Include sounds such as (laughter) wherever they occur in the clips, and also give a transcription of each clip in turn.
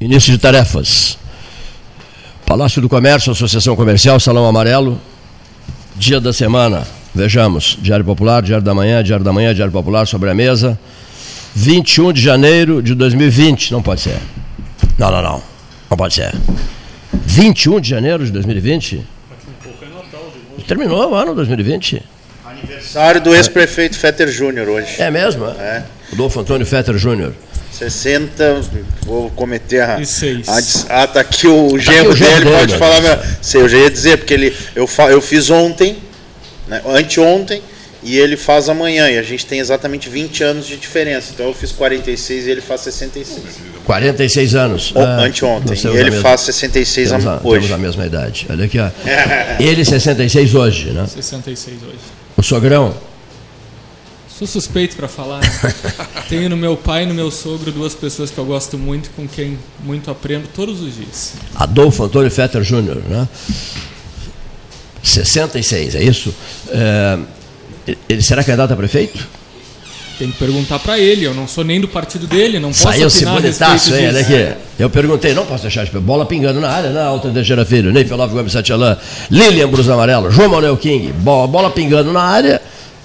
Início de tarefas. Palácio do Comércio, Associação Comercial, Salão Amarelo. Dia da semana. Vejamos. Diário Popular, Diário da Manhã, Diário da Manhã, Diário Popular sobre a mesa. 21 de janeiro de 2020. Não pode ser. Não, não, não. Não pode ser. 21 de janeiro de 2020? Terminou o ano 2020. Aniversário do ex-prefeito Fetter Júnior hoje. É mesmo? É. Adolfo Antônio Fetter Júnior. 60, vou cometer a. E seis. Antes, ah, tá aqui o o genro dele, pode né? falar. Meu, sei, eu já ia dizer, porque ele, eu, fa, eu fiz ontem, né, anteontem, e ele faz amanhã. E a gente tem exatamente 20 anos de diferença. Então eu fiz 46 e ele faz 66. 46 anos. Ou, Ah, anteontem. E a ele mesma- faz 66 temos a, hoje. temos a mesma idade. Olha aqui, ó. (laughs) Ele 66 hoje, né? 66 hoje. O sogrão. Sou suspeito para falar. né? (laughs) Tenho no meu pai e no meu sogro duas pessoas que eu gosto muito, com quem muito aprendo todos os dias. Adolfo Antônio Fetter Júnior, né? 66, é isso? É, ele será candidato a prefeito? Tem que perguntar para ele. Eu não sou nem do partido dele, não posso bonitaço, respeito hein? Olha aqui. Eu perguntei, não posso deixar de bola pingando na área, na Alta Teixeira Filho, Ney Pelov Gomes Satialã, Lilian Brus Amarelo, João Manuel King, bola, bola pingando na área.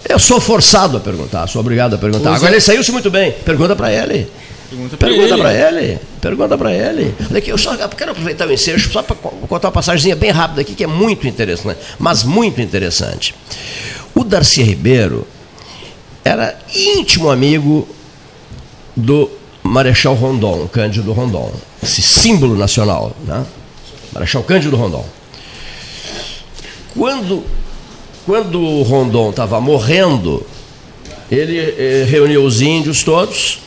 Eu sou forçado a perguntar, sou obrigado a perguntar. Pois Agora é. ele saiu-se muito bem. Pergunta para ele. Pergunta para ele. ele. Pergunta para ele. Olha aqui, eu só quero aproveitar o ensejo só para contar uma passagemzinha bem rápida aqui, que é muito interessante, mas muito interessante. O Darcy Ribeiro era íntimo amigo do Marechal Rondon, Cândido Rondon, esse símbolo nacional, né? Marechal Cândido Rondon. Quando, quando o Rondon estava morrendo, ele eh, reuniu os índios todos,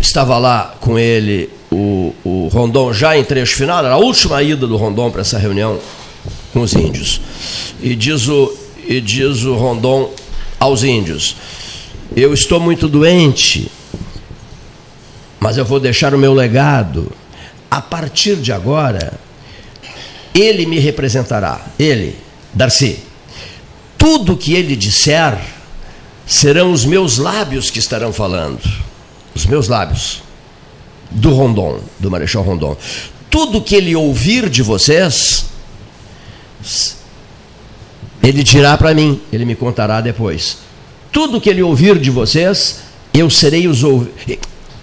estava lá com ele o, o Rondon já em trecho final, era a última ida do Rondon para essa reunião com os índios. E diz o, e diz o Rondon aos índios: Eu estou muito doente, mas eu vou deixar o meu legado. A partir de agora, ele me representará, ele, Darcy. Tudo que ele disser serão os meus lábios que estarão falando. Os meus lábios. Do Rondon, do Marechal Rondon. Tudo que ele ouvir de vocês, ele dirá para mim, ele me contará depois. Tudo que ele ouvir de vocês, eu serei os ouvidos.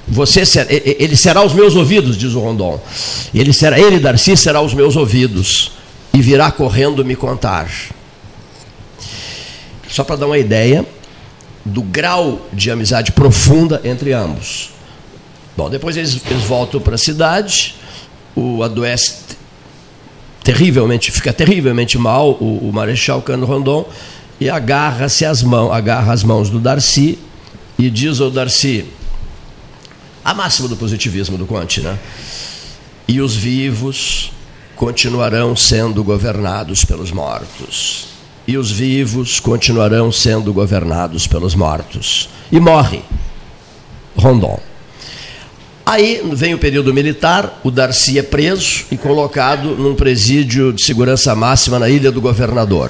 Você ser- ele será os meus ouvidos, diz o Rondon. Ele será, ele Darcy será os meus ouvidos e virá correndo me contar. Só para dar uma ideia do grau de amizade profunda entre ambos. Bom, depois eles, eles voltam para a cidade, o adoece terrivelmente, fica terrivelmente mal o, o Marechal Cano Rondon e agarra-se as mãos, agarra as mãos do Darcy e diz ao Darcy a máxima do positivismo do Conte, né? E os vivos continuarão sendo governados pelos mortos. E os vivos continuarão sendo governados pelos mortos. E morre Rondon. Aí vem o período militar, o Darcy é preso e colocado num presídio de segurança máxima na Ilha do Governador.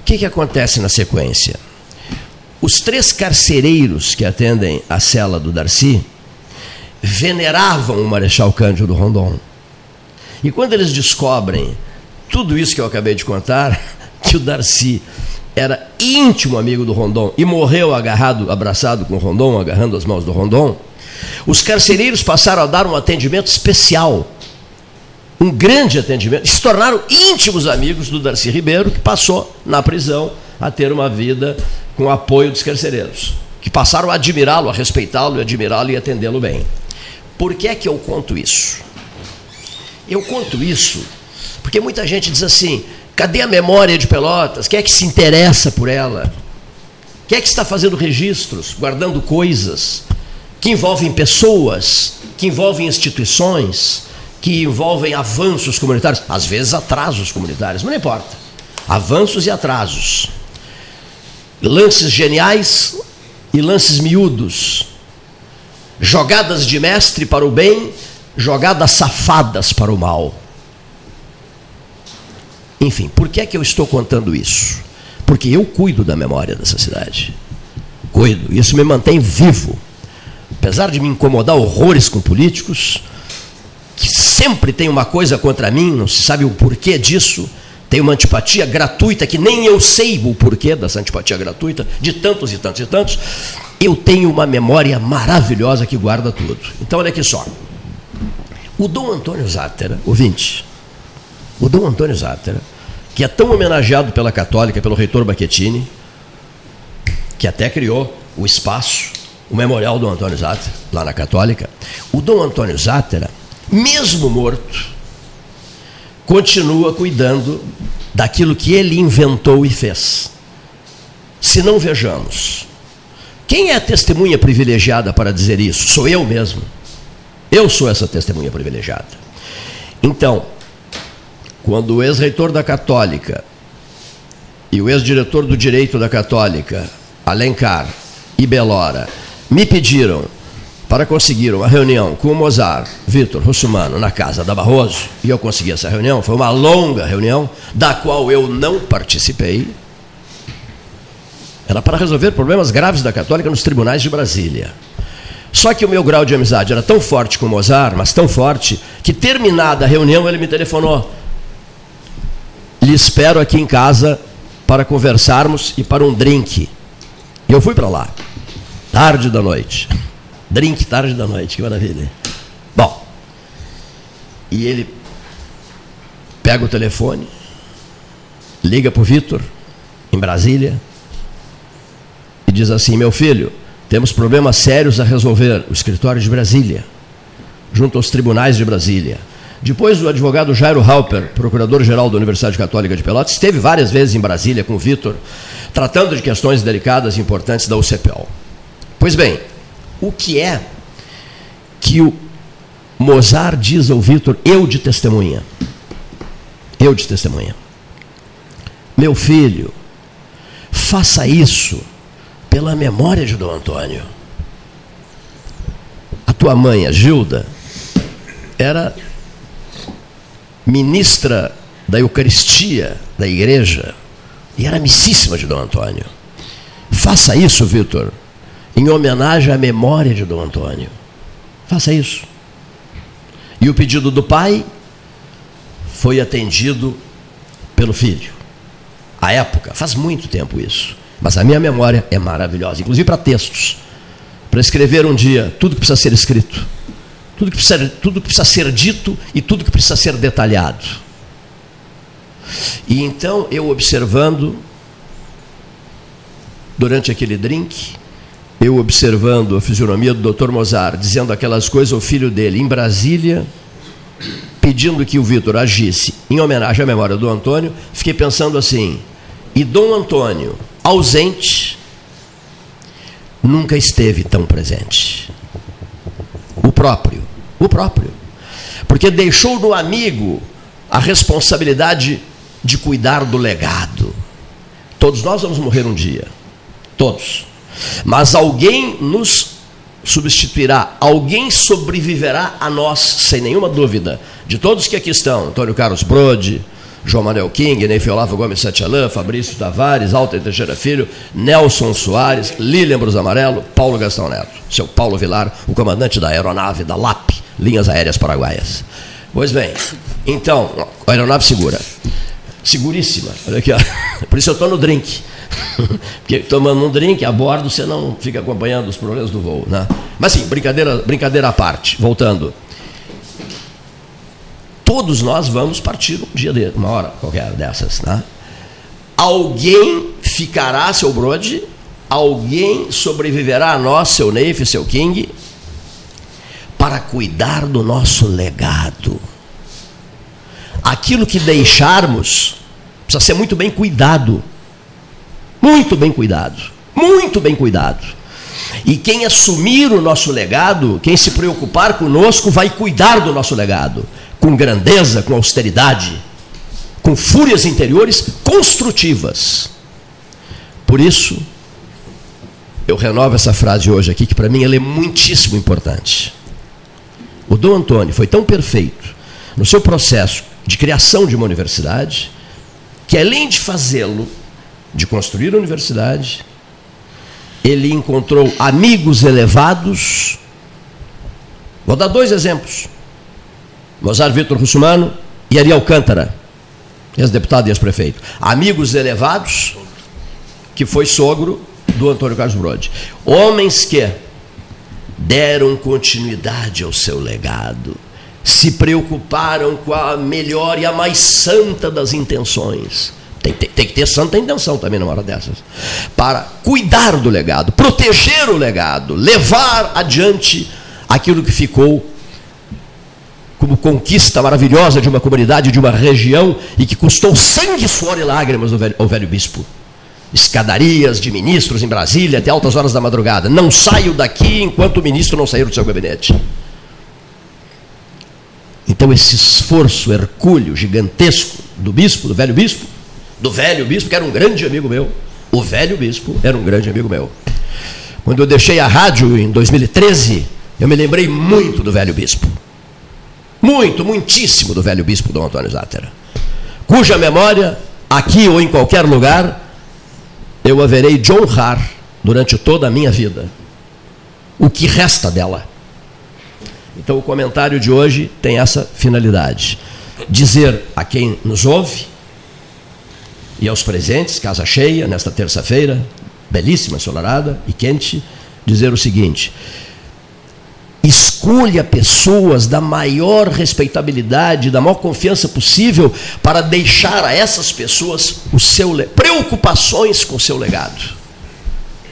O que, que acontece na sequência? Os três carcereiros que atendem a cela do Darcy veneravam o Marechal Cândido Rondon. E quando eles descobrem tudo isso que eu acabei de contar, (laughs) que o Darcy era íntimo amigo do Rondon e morreu agarrado, abraçado com o Rondon, agarrando as mãos do Rondon, os carcereiros passaram a dar um atendimento especial, um grande atendimento, se tornaram íntimos amigos do Darcy Ribeiro, que passou na prisão a ter uma vida com o apoio dos carcereiros, que passaram a admirá-lo, a respeitá-lo, e admirá-lo e atendê-lo bem. Por que é que eu conto isso? Eu conto isso porque muita gente diz assim: cadê a memória de Pelotas? Quem é que se interessa por ela? Quem é que está fazendo registros, guardando coisas que envolvem pessoas, que envolvem instituições, que envolvem avanços comunitários, às vezes atrasos comunitários, mas não importa. Avanços e atrasos. Lances geniais e lances miúdos. Jogadas de mestre para o bem, jogadas safadas para o mal. Enfim, por que é que eu estou contando isso? Porque eu cuido da memória dessa cidade. Cuido. Isso me mantém vivo. apesar de me incomodar horrores com políticos, que sempre tem uma coisa contra mim, não se sabe o porquê disso, tem uma antipatia gratuita que nem eu sei o porquê dessa antipatia gratuita, de tantos e tantos e tantos. Eu tenho uma memória maravilhosa que guarda tudo. Então, olha aqui só. O Dom Antônio Zátera, ouvinte, o Dom Antônio Zátera, que é tão homenageado pela Católica, pelo reitor Baquetini, que até criou o espaço, o memorial do Antônio Zátera, lá na Católica. O Dom Antônio Zátera, mesmo morto, continua cuidando daquilo que ele inventou e fez. Se não vejamos, quem é a testemunha privilegiada para dizer isso? Sou eu mesmo. Eu sou essa testemunha privilegiada. Então, quando o ex-reitor da Católica e o ex-diretor do Direito da Católica, Alencar e Belora, me pediram para conseguir uma reunião com o Mozart, Vitor Russumano, na casa da Barroso, e eu consegui essa reunião, foi uma longa reunião, da qual eu não participei. Era para resolver problemas graves da Católica nos tribunais de Brasília. Só que o meu grau de amizade era tão forte com o Mozart, mas tão forte, que terminada a reunião ele me telefonou. Lhe espero aqui em casa para conversarmos e para um drink. E eu fui para lá, tarde da noite. Drink tarde da noite, que maravilha. Bom, e ele pega o telefone, liga para o Vitor, em Brasília, e diz assim: Meu filho, temos problemas sérios a resolver, o escritório de Brasília, junto aos tribunais de Brasília. Depois, o advogado Jairo Halper, procurador-geral da Universidade Católica de Pelotas, esteve várias vezes em Brasília com o Vitor, tratando de questões delicadas e importantes da UCPEL. Pois bem, o que é que o Mozart diz ao Vitor, eu de testemunha. Eu de testemunha. Meu filho, faça isso pela memória de Dom Antônio. A tua mãe, a Gilda, era ministra da Eucaristia da igreja e era amicíssima de Dom Antônio. Faça isso, Vitor, em homenagem à memória de Dom Antônio. Faça isso. E o pedido do pai foi atendido pelo filho. A época, faz muito tempo isso. Mas a minha memória é maravilhosa, inclusive para textos. Para escrever um dia tudo que precisa ser escrito, tudo que precisa, tudo que precisa ser dito e tudo que precisa ser detalhado. E então eu observando, durante aquele drink, eu observando a fisionomia do Dr. Mozart, dizendo aquelas coisas ao filho dele em Brasília, pedindo que o Vitor agisse em homenagem à memória do Antônio, fiquei pensando assim: e Dom Antônio, ausente, nunca esteve tão presente. O próprio, o próprio. Porque deixou no amigo a responsabilidade de cuidar do legado. Todos nós vamos morrer um dia. Todos. Mas alguém nos substituirá, alguém sobreviverá a nós, sem nenhuma dúvida. De todos que aqui estão, Antônio Carlos Brode, João Manuel King, Neif Olavo Gomes Satialã, Fabrício Tavares, Alta Teixeira Filho, Nelson Soares, Lilian Brus Amarelo, Paulo Gastão Neto, seu Paulo Vilar, o comandante da aeronave da LAP, Linhas Aéreas Paraguaias. Pois bem, então, a aeronave segura. Seguríssima. Olha aqui, ó. Por isso eu estou no drink. (laughs) Porque tomando um drink a bordo você não fica acompanhando os problemas do voo. Né? Mas sim, brincadeira, brincadeira à parte, voltando. Todos nós vamos partir um dia de uma hora qualquer dessas. Né? Alguém ficará, seu Brode, alguém sobreviverá a nós, seu Neif, seu King, para cuidar do nosso legado. Aquilo que deixarmos precisa ser muito bem cuidado muito bem cuidado. Muito bem cuidado. E quem assumir o nosso legado, quem se preocupar conosco, vai cuidar do nosso legado. Com grandeza, com austeridade, com fúrias interiores construtivas. Por isso, eu renovo essa frase hoje aqui, que para mim ela é muitíssimo importante. O Dom Antônio foi tão perfeito no seu processo de criação de uma universidade, que além de fazê-lo de construir a universidade, ele encontrou amigos elevados Vou dar dois exemplos. Mozart Vitor Russumano e Ari Alcântara, ex-deputado e ex-prefeito. Amigos elevados, que foi sogro do Antônio Carlos Brode. Homens que deram continuidade ao seu legado, se preocuparam com a melhor e a mais santa das intenções. Tem, tem, tem, que ter santa intenção também numa hora dessas. Para cuidar do legado, proteger o legado, levar adiante aquilo que ficou como conquista maravilhosa de uma comunidade, de uma região e que custou sangue, suor e lágrimas ao velho, ao velho bispo escadarias de ministros em Brasília até altas horas da madrugada. Não saio daqui enquanto o ministro não sair do seu gabinete. Então, esse esforço hercúleo, gigantesco do bispo, do velho bispo, do velho bispo, que era um grande amigo meu, o velho bispo era um grande amigo meu. Quando eu deixei a rádio em 2013, eu me lembrei muito do velho bispo. Muito, muitíssimo do velho bispo Dom Antônio Zátera. Cuja memória, aqui ou em qualquer lugar, eu haverei de honrar durante toda a minha vida. O que resta dela. Então o comentário de hoje tem essa finalidade: dizer a quem nos ouve e aos presentes, casa cheia, nesta terça-feira, belíssima, ensolarada e quente, dizer o seguinte: escolha pessoas da maior respeitabilidade, da maior confiança possível para deixar a essas pessoas o seu preocupações com o seu legado.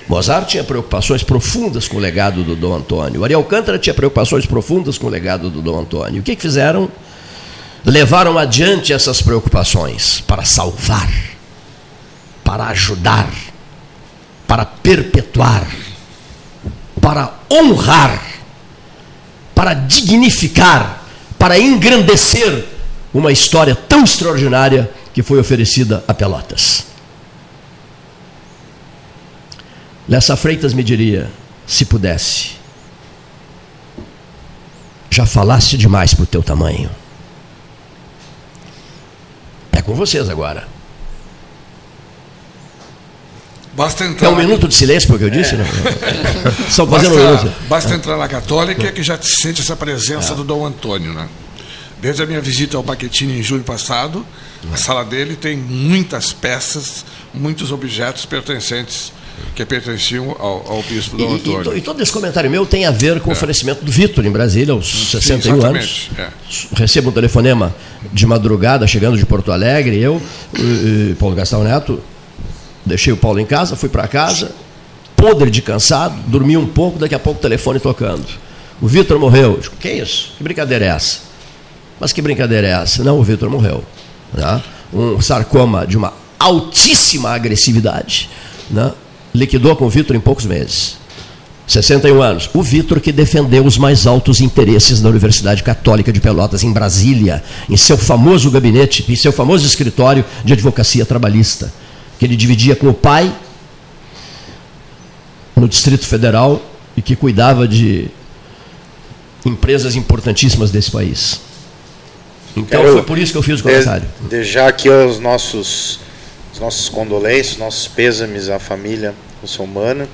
Mozart tinha preocupações profundas com o legado do Dom Antônio. Ariel Alcântara tinha preocupações profundas com o legado do Dom Antônio. O que, que fizeram? Levaram adiante essas preocupações para salvar, para ajudar, para perpetuar, para honrar para dignificar, para engrandecer uma história tão extraordinária que foi oferecida a Pelotas. Lessa Freitas me diria, se pudesse, já falaste demais para o teu tamanho. É com vocês agora. Basta entrar é um minuto de silêncio porque eu disse, é. não? (laughs) Só fazendo basta, um basta entrar na Católica que já sente essa presença é. do Dom Antônio, né? Desde a minha visita ao Paquetini em julho passado, a sala dele tem muitas peças, muitos objetos pertencentes que pertenciam ao, ao bispo Dom Antônio. E, e, todo esse comentário meu tem a ver com é. o falecimento do Vitor em Brasília, aos Sim, 61 anos. É. Recebo um telefonema de madrugada, chegando de Porto Alegre, eu, e, e Paulo Gastão Neto, Deixei o Paulo em casa, fui para casa, podre de cansado, dormi um pouco, daqui a pouco o telefone tocando. O Vitor morreu. Digo, que isso? Que brincadeira é essa? Mas que brincadeira é essa? Não, o Vitor morreu. Né? Um sarcoma de uma altíssima agressividade. Né? Liquidou com o Vitor em poucos meses. 61 anos. O Vitor que defendeu os mais altos interesses da Universidade Católica de Pelotas, em Brasília, em seu famoso gabinete, em seu famoso escritório de advocacia trabalhista que ele dividia com o pai no Distrito Federal e que cuidava de empresas importantíssimas desse país. Então foi por isso que eu fiz o comentário. Deixar aqui os nossos, os nossos condolências, nossos pêsames à família muçulmana.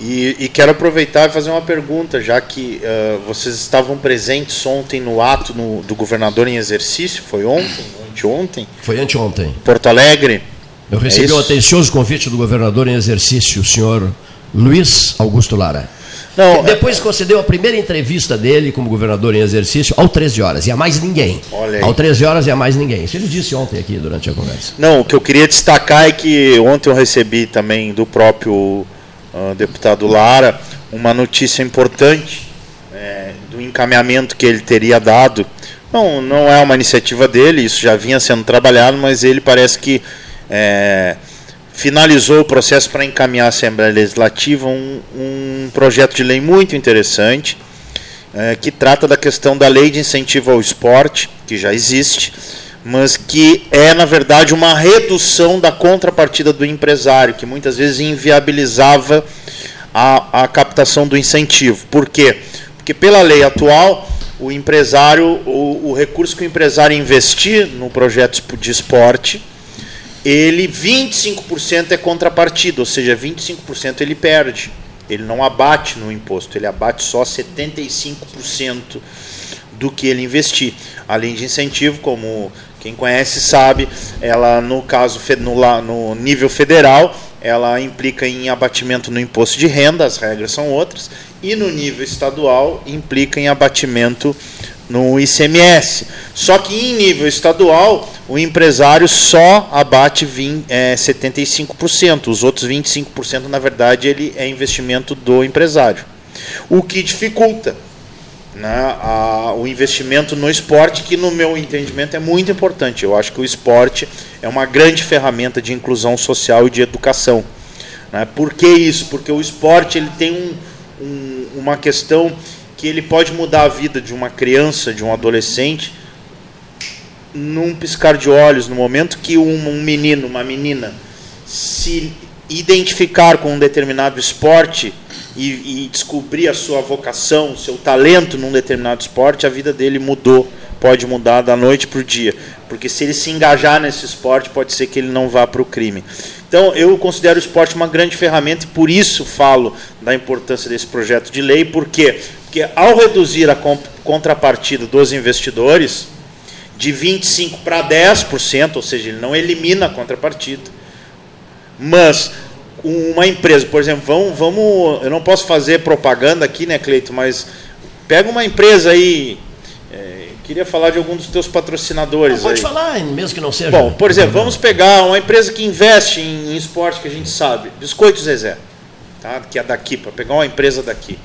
E, e, quero aproveitar e fazer uma pergunta, já que uh, vocês estavam presentes ontem no ato no, do governador em exercício, foi ontem? Anteontem? Foi anteontem. Porto Alegre. Eu recebi é um atencioso convite do governador em exercício, o senhor Luiz Augusto Lara. Não, Depois concedeu a primeira entrevista dele como governador em exercício ao 13 horas, e a mais ninguém. Ao 13 horas e a mais ninguém. Isso ele disse ontem aqui durante a conversa. Não, o que eu queria destacar é que ontem eu recebi também do próprio uh, deputado Lara uma notícia importante é, do encaminhamento que ele teria dado. Não, não é uma iniciativa dele, isso já vinha sendo trabalhado, mas ele parece que é, finalizou o processo para encaminhar à Assembleia Legislativa um, um projeto de lei muito interessante é, que trata da questão da lei de incentivo ao esporte, que já existe, mas que é, na verdade, uma redução da contrapartida do empresário, que muitas vezes inviabilizava a, a captação do incentivo. Por quê? Porque pela lei atual, o empresário, o, o recurso que o empresário investir no projeto de esporte, ele 25% é contrapartida, ou seja, 25% ele perde. Ele não abate no imposto, ele abate só 75% do que ele investir. Além de incentivo, como quem conhece sabe, ela no caso no, no nível federal, ela implica em abatimento no imposto de renda, as regras são outras, e no nível estadual implica em abatimento no ICMS. Só que em nível estadual, o empresário só abate 20, é, 75%, os outros 25%, na verdade, ele é investimento do empresário. O que dificulta né, a, o investimento no esporte, que no meu entendimento é muito importante. Eu acho que o esporte é uma grande ferramenta de inclusão social e de educação. Né? Por que isso? Porque o esporte ele tem um, um, uma questão que ele pode mudar a vida de uma criança, de um adolescente, num piscar de olhos, no momento que um, um menino, uma menina, se identificar com um determinado esporte, e, e descobrir a sua vocação, seu talento num determinado esporte, a vida dele mudou, pode mudar da noite para o dia. Porque se ele se engajar nesse esporte, pode ser que ele não vá para o crime. Então, eu considero o esporte uma grande ferramenta e por isso falo da importância desse projeto de lei. Por quê? Porque ao reduzir a contrapartida dos investidores de 25% para 10%, ou seja, ele não elimina a contrapartida, mas uma empresa, por exemplo, vamos, vamos, eu não posso fazer propaganda aqui, né, Cleito, mas pega uma empresa aí, queria falar de algum dos teus patrocinadores. Não, pode aí. falar, mesmo que não seja. Bom, por exemplo, vamos pegar uma empresa que investe em, em esporte que a gente sabe, Biscoito Zezé, tá? que é daqui, para pegar uma empresa daqui.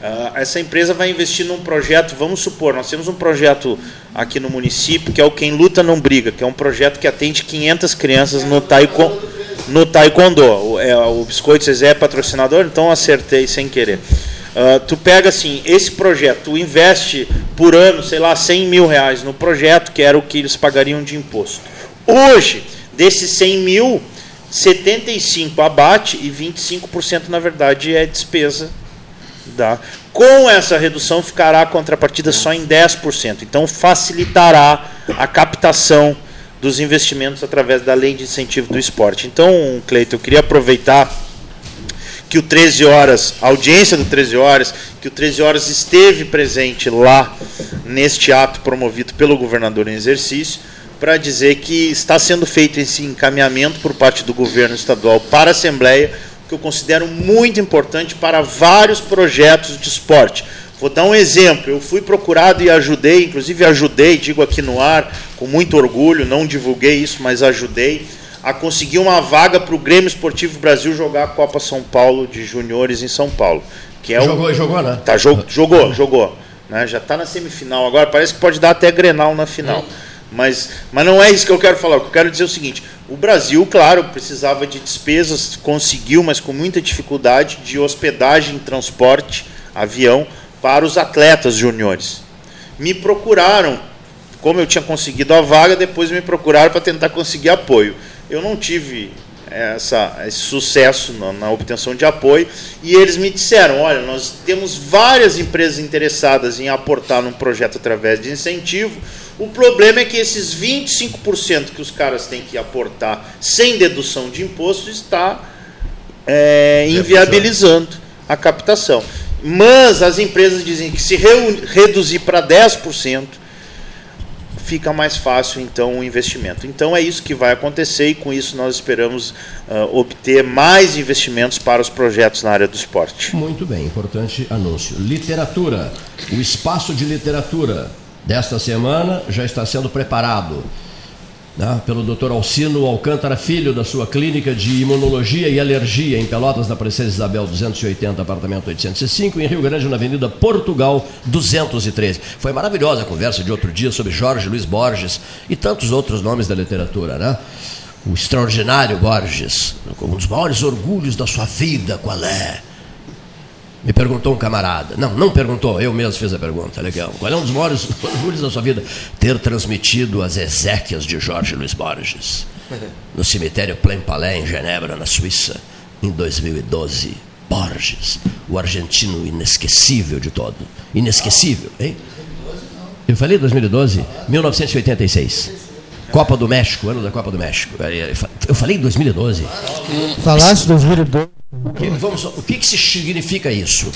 Uh, essa empresa vai investir num projeto, vamos supor, nós temos um projeto aqui no município que é o Quem Luta Não Briga, que é um projeto que atende 500 crianças no taekwondo no Taekwondo. O, é, o Biscoito Zezé é patrocinador, então acertei sem querer. Uh, tu pega assim, esse projeto, tu investe por ano, sei lá, 100 mil reais no projeto, que era o que eles pagariam de imposto. Hoje, desses 100 mil, 75 abate e 25% na verdade é despesa. Da. Com essa redução ficará a contrapartida só em 10%. Então facilitará a captação dos investimentos através da lei de incentivo do esporte. Então, Cleiton, eu queria aproveitar que o 13 horas, a audiência do 13 horas, que o 13 horas esteve presente lá neste ato promovido pelo governador em exercício, para dizer que está sendo feito esse encaminhamento por parte do governo estadual para a Assembleia, que eu considero muito importante para vários projetos de esporte. Vou dar um exemplo. Eu fui procurado e ajudei, inclusive ajudei, digo aqui no ar, com muito orgulho, não divulguei isso, mas ajudei a conseguir uma vaga para o Grêmio Esportivo Brasil jogar a Copa São Paulo de Juniores em São Paulo. Que é jogou, o... jogou, né? Tá, jogou, jogou, jogou. Né? Já está na semifinal agora, parece que pode dar até Grenal na final. Mas, mas não é isso que eu quero falar. O que eu quero dizer é o seguinte: o Brasil, claro, precisava de despesas, conseguiu, mas com muita dificuldade, de hospedagem, transporte, avião para os atletas juniores. Me procuraram, como eu tinha conseguido a vaga, depois me procuraram para tentar conseguir apoio. Eu não tive essa, esse sucesso na, na, obtenção de apoio e eles me disseram: olha, nós temos várias empresas interessadas em aportar num projeto através de incentivo. O problema é que esses 25% que os caras têm que aportar sem dedução de imposto está é, inviabilizando a captação. Mas as empresas dizem que se reduzir para 10%, fica mais fácil então o investimento. Então é isso que vai acontecer e com isso nós esperamos uh, obter mais investimentos para os projetos na área do esporte. Muito bem, importante anúncio. Literatura. O espaço de literatura desta semana já está sendo preparado né, pelo Dr. Alcino Alcântara Filho, da sua clínica de imunologia e alergia em Pelotas, na Princesa Isabel 280, apartamento 805, em Rio Grande, na Avenida Portugal 213. Foi maravilhosa a conversa de outro dia sobre Jorge Luiz Borges e tantos outros nomes da literatura, né? O extraordinário Borges, um dos maiores orgulhos da sua vida, qual é? Me perguntou um camarada. Não, não perguntou, eu mesmo fiz a pergunta. Legal. Qual é um dos maiores (laughs) orgulhos da sua vida? Ter transmitido as exéquias de Jorge Luiz Borges (laughs) no cemitério Plain-Palais, em Genebra, na Suíça, em 2012. Borges, o argentino inesquecível de todo. Inesquecível, hein? Eu falei 2012? 1986. Copa do México, ano da Copa do México. Eu falei 2012. Falaste 2012? O que, vamos, o que, que significa isso?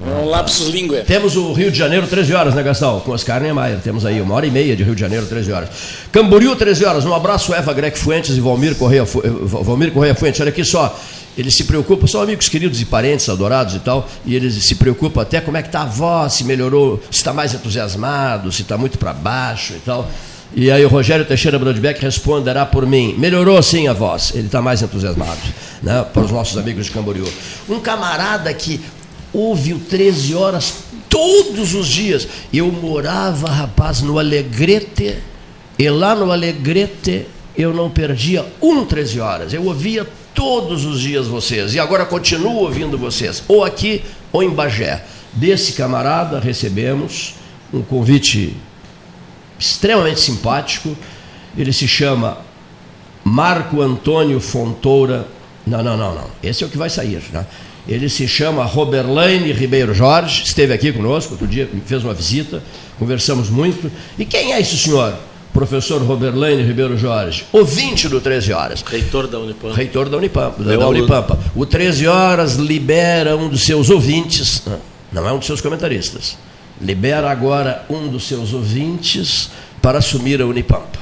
Um lapsus língua. Temos o Rio de Janeiro, 13 horas, né, Gastão? Com Oscar Niemeyer. Temos aí uma hora e meia de Rio de Janeiro, 13 horas. Camboriú, 13 horas. Um abraço, Eva Grec Fuentes e Valmir Correia, Valmir Correia Fuentes. Olha aqui só. Eles se preocupam, são amigos queridos e parentes adorados e tal, e eles se preocupam até como é que está a voz, se melhorou, se está mais entusiasmado, se está muito para baixo e tal. E aí o Rogério Teixeira Brodbeck responderá por mim. Melhorou sim a voz, ele está mais entusiasmado, né, para os nossos amigos de Camboriú. Um camarada que ouve o 13 horas todos os dias. Eu morava, rapaz, no Alegrete, e lá no Alegrete eu não perdia um 13 horas. Eu ouvia todos os dias vocês, e agora continuo ouvindo vocês, ou aqui ou em Bagé. Desse camarada recebemos um convite extremamente simpático. Ele se chama Marco Antônio Fontoura. Não, não, não, não. Esse é o que vai sair. Né? Ele se chama Roberlaine Ribeiro Jorge, esteve aqui conosco outro dia, fez uma visita, conversamos muito. E quem é esse senhor? Professor Roberlaine Ribeiro Jorge, ouvinte do 13 Horas. Reitor da Unipampa. Reitor da Unipampa. Da, da Unipampa. O 13 Horas libera um dos seus ouvintes, não é um dos seus comentaristas, libera agora um dos seus ouvintes para assumir a Unipampa.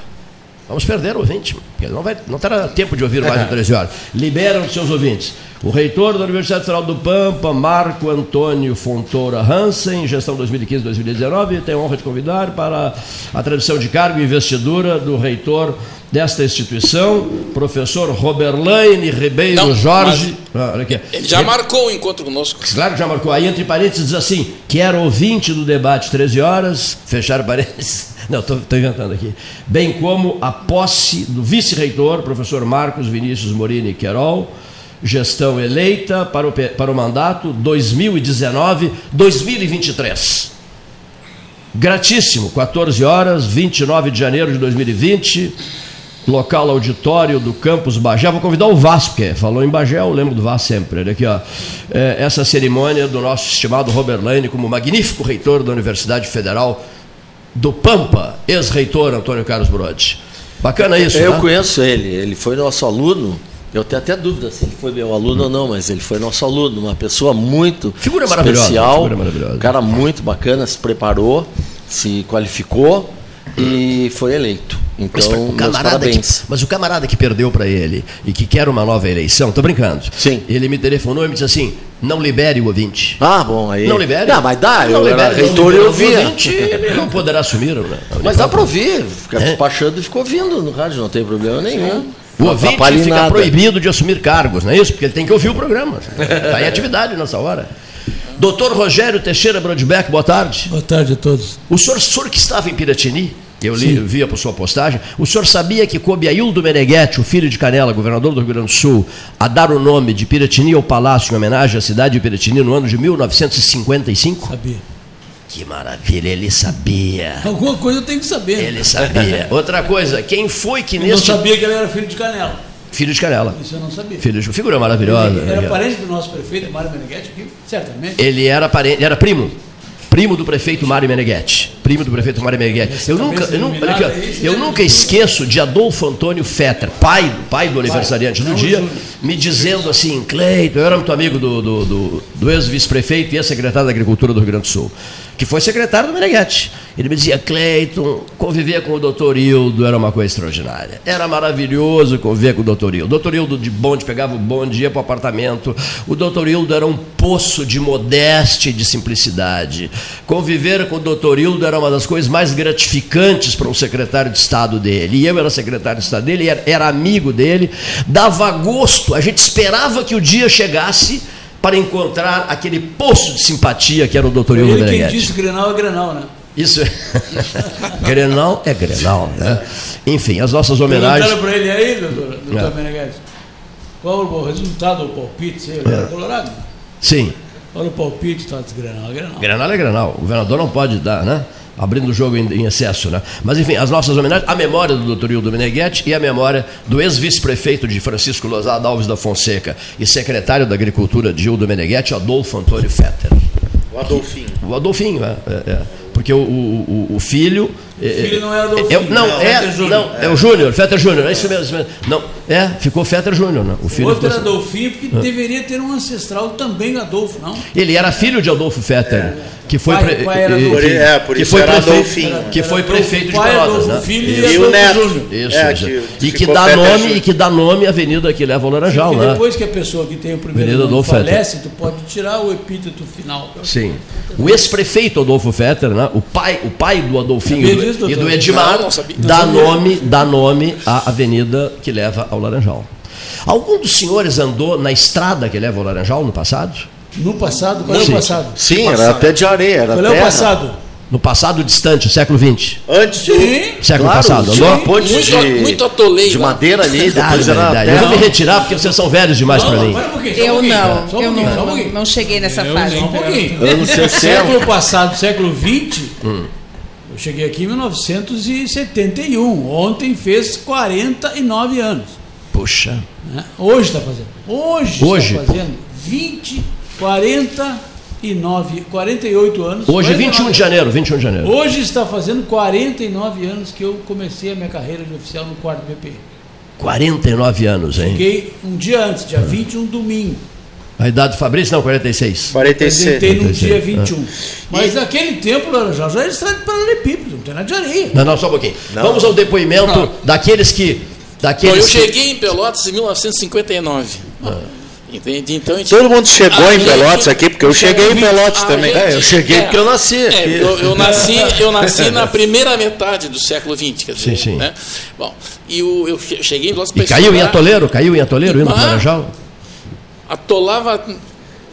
Vamos perder o ouvinte, porque ele não, vai, não terá tempo de ouvir mais de 13 horas. Liberam os seus ouvintes. O reitor da Universidade Federal do Pampa, Marco Antônio Fontoura Hansen, gestão 2015-2019, tem a honra de convidar para a tradição de cargo e investidura do reitor desta instituição, professor Roberlaine Ribeiro Não, Jorge. Ah, ele já ele, marcou o encontro conosco. Claro que já marcou. Aí, entre parênteses, diz assim: que era ouvinte do debate 13 horas, fechar parênteses. Não, estou inventando aqui. Bem como a posse do vice-reitor, professor Marcos Vinícius Morini Querol gestão eleita para o, para o mandato 2019-2023. Gratíssimo, 14 horas, 29 de janeiro de 2020, local auditório do campus Bagé. Vou convidar o Vasco, porque falou em Bagé, eu lembro do Vasco sempre. Olha aqui, ó. É, essa cerimônia do nosso estimado Robert Lane como magnífico reitor da Universidade Federal do Pampa, ex-reitor Antônio Carlos Brode. Bacana isso, Eu né? conheço ele, ele foi nosso aluno eu tenho até dúvida se ele foi meu aluno ou não, mas ele foi nosso aluno, uma pessoa muito figura especial, figura maravilhosa. um cara muito bacana, se preparou, se qualificou e foi eleito. Então, mas, o parabéns. Que, mas o camarada que perdeu para ele e que quer uma nova eleição, tô brincando. Sim. Ele me telefonou e me disse assim: não libere o ouvinte. Ah, bom, aí. Não libere? Não, mas dá, não eu libere, era reitor e ouvia. O ouvinte, ele não poderá assumir. Né? (laughs) Mas dá para ouvir, fica é? despachando e ficou ouvindo no rádio, não tem problema nenhum. Sim. O ouvinte fica nada. proibido de assumir cargos, não é isso? Porque ele tem que ouvir o programa. Está (laughs) em atividade nessa hora. Doutor Rogério Teixeira Brodbeck, boa tarde. Boa tarde a todos. O senhor, o senhor que estava em Piratini, eu li, via por sua postagem, o senhor sabia que coube a Hildo Meneghetti, o filho de Canela, governador do Rio Grande do Sul, a dar o nome de Piratini ao palácio em homenagem à cidade de Piratini no ano de 1955? Sabia. Que maravilha, ele sabia. Alguma coisa eu tenho que saber. Ele sabia. (laughs) Outra coisa, quem foi que eu neste. Eu não sabia que ele era filho de Canela. Filho de Canela. Isso eu não sabia. Filho de figura maravilhosa. Ele era parente do nosso prefeito, Mário Meneghetti, aqui? Certamente. Ele era parente, era primo. Primo do prefeito Mário Meneghetti. Primo do prefeito Mário Meneghetti. Eu nunca, eu, nunca, aqui, eu nunca esqueço de Adolfo Antônio Fetter, pai, pai do aniversariante do dia, me dizendo assim, Cleiton, eu era muito amigo do, do, do, do ex-vice-prefeito e ex-secretário da Agricultura do Rio Grande do Sul que foi secretário do Meneghetti. Ele me dizia, Cleiton, conviver com o doutor Hildo era uma coisa extraordinária. Era maravilhoso conviver com o doutor Hildo. O doutor Hildo de bonde pegava o bonde, ia para o apartamento. O doutor Hildo era um poço de modéstia e de simplicidade. Conviver com o doutor Hildo era uma das coisas mais gratificantes para um secretário de Estado dele. E eu era secretário de Estado dele, era amigo dele. Dava gosto, a gente esperava que o dia chegasse para encontrar aquele poço de simpatia que era o doutor Hildo Meneghetti. Quem disse Grenal é Grenal, né? Isso é. (laughs) Grenal é Grenal, né? Enfim, as nossas homenagens. Perguntaram para ele aí, doutor, doutor é. Meneghetti, qual o resultado do palpite? Ele é. colorado? Sim. Qual o palpite tá, Grenal? É Grenal. Grenal é Grenal. O governador não pode dar, né? Abrindo o jogo em, em, excesso. Né? Mas, enfim, as nossas homenagens, a memória do doutor Hildo Meneghetti e a memória do ex-vice-prefeito de Francisco Lozada Alves da Fonseca e secretário da Agricultura de Hildo Meneghetti, Adolfo Antônio Fetter. O Adolfinho. O Adolfinho, é, é, é. porque o, o, o filho. O filho não é. É, não, não, é, Fetter Júnior. não, é o Júnior, Fetter Júnior, é isso mesmo, isso mesmo. Não, é, ficou Fetter Júnior, né? O filho outro ficou era. Adolfinho, porque deveria ter um ancestral também Adolfo, não? Ele era filho de Adolfo Fetter, que foi Pai- pre- pai era que- É, por que isso foi era prefeito, Adolfinho. que foi prefeito de Pelotas, Adolfo né? Filho e o neto. Júnior. Isso, É, isso. que e que dá Fetter nome Júnior. e que dá nome à avenida que leva ao Laranjal, né? depois que a pessoa que tem o primeiro Avenida nome Adolfo Fetter. falece, tu pode tirar o epíteto final. Sim. O ex-prefeito Adolfo Fetter, né? o, pai, o pai do Adolfinho e disso, do, e? Edmar, dá, nome, dá nome à avenida que leva ao Laranjal. Algum dos senhores andou na estrada que leva ao Laranjal no passado? No passado, qual é Sim. o passado? Sim, era até de areia, era Qual é o passado? No passado distante, século XX. Antes do. Sim. Século Claro, passado, uma andou? ponte Muito- de, muito atoleio de lá. madeira ali, depois era verdade. Eu vou me retirar porque vocês são velhos demais para mim. Um Eu não, só um eu não, um não, não cheguei nessa Eu fase. Só um pouquinho. Anos (laughs) 60. Século passado, século XX, eu cheguei aqui em 1971. Ontem fez 49 anos. Puxa. né? Hoje está fazendo. Hoje, Hoje. está fazendo 20, 49, 48 anos. Hoje, 49. 21 de janeiro, 21 de janeiro. Hoje está fazendo 49 anos que eu comecei a minha carreira de oficial no quarto BPI. 49 anos, hein? Cheguei um dia antes, dia 20, um domingo. A idade do Fabrício, não, 46. 46. Apresentei no 46, dia é. 21. Mas naquele tempo, Laranjal já era estrada de paralelepípedo, não tem nada de areia. Não, não, só um pouquinho. Vamos ao depoimento daqueles que. Bom, Daqueles eu que- cheguei em Pelotas em 1959. Entende? Então gente- Todo mundo chegou A em gente- Pelotas aqui, porque eu cheguei em Pelotas a também. gente- É, eu cheguei porque eu nasci É, eu, eu nasci, eu nasci (laughs) na primeira metade do século XX, quer dizer, Sim, sim. né? Bom, e o, eu che- cheguei em Pelotas E caiu em estudar, atoleiro, caiu em atoleiro indo para o Ah. Laranjal? atolava,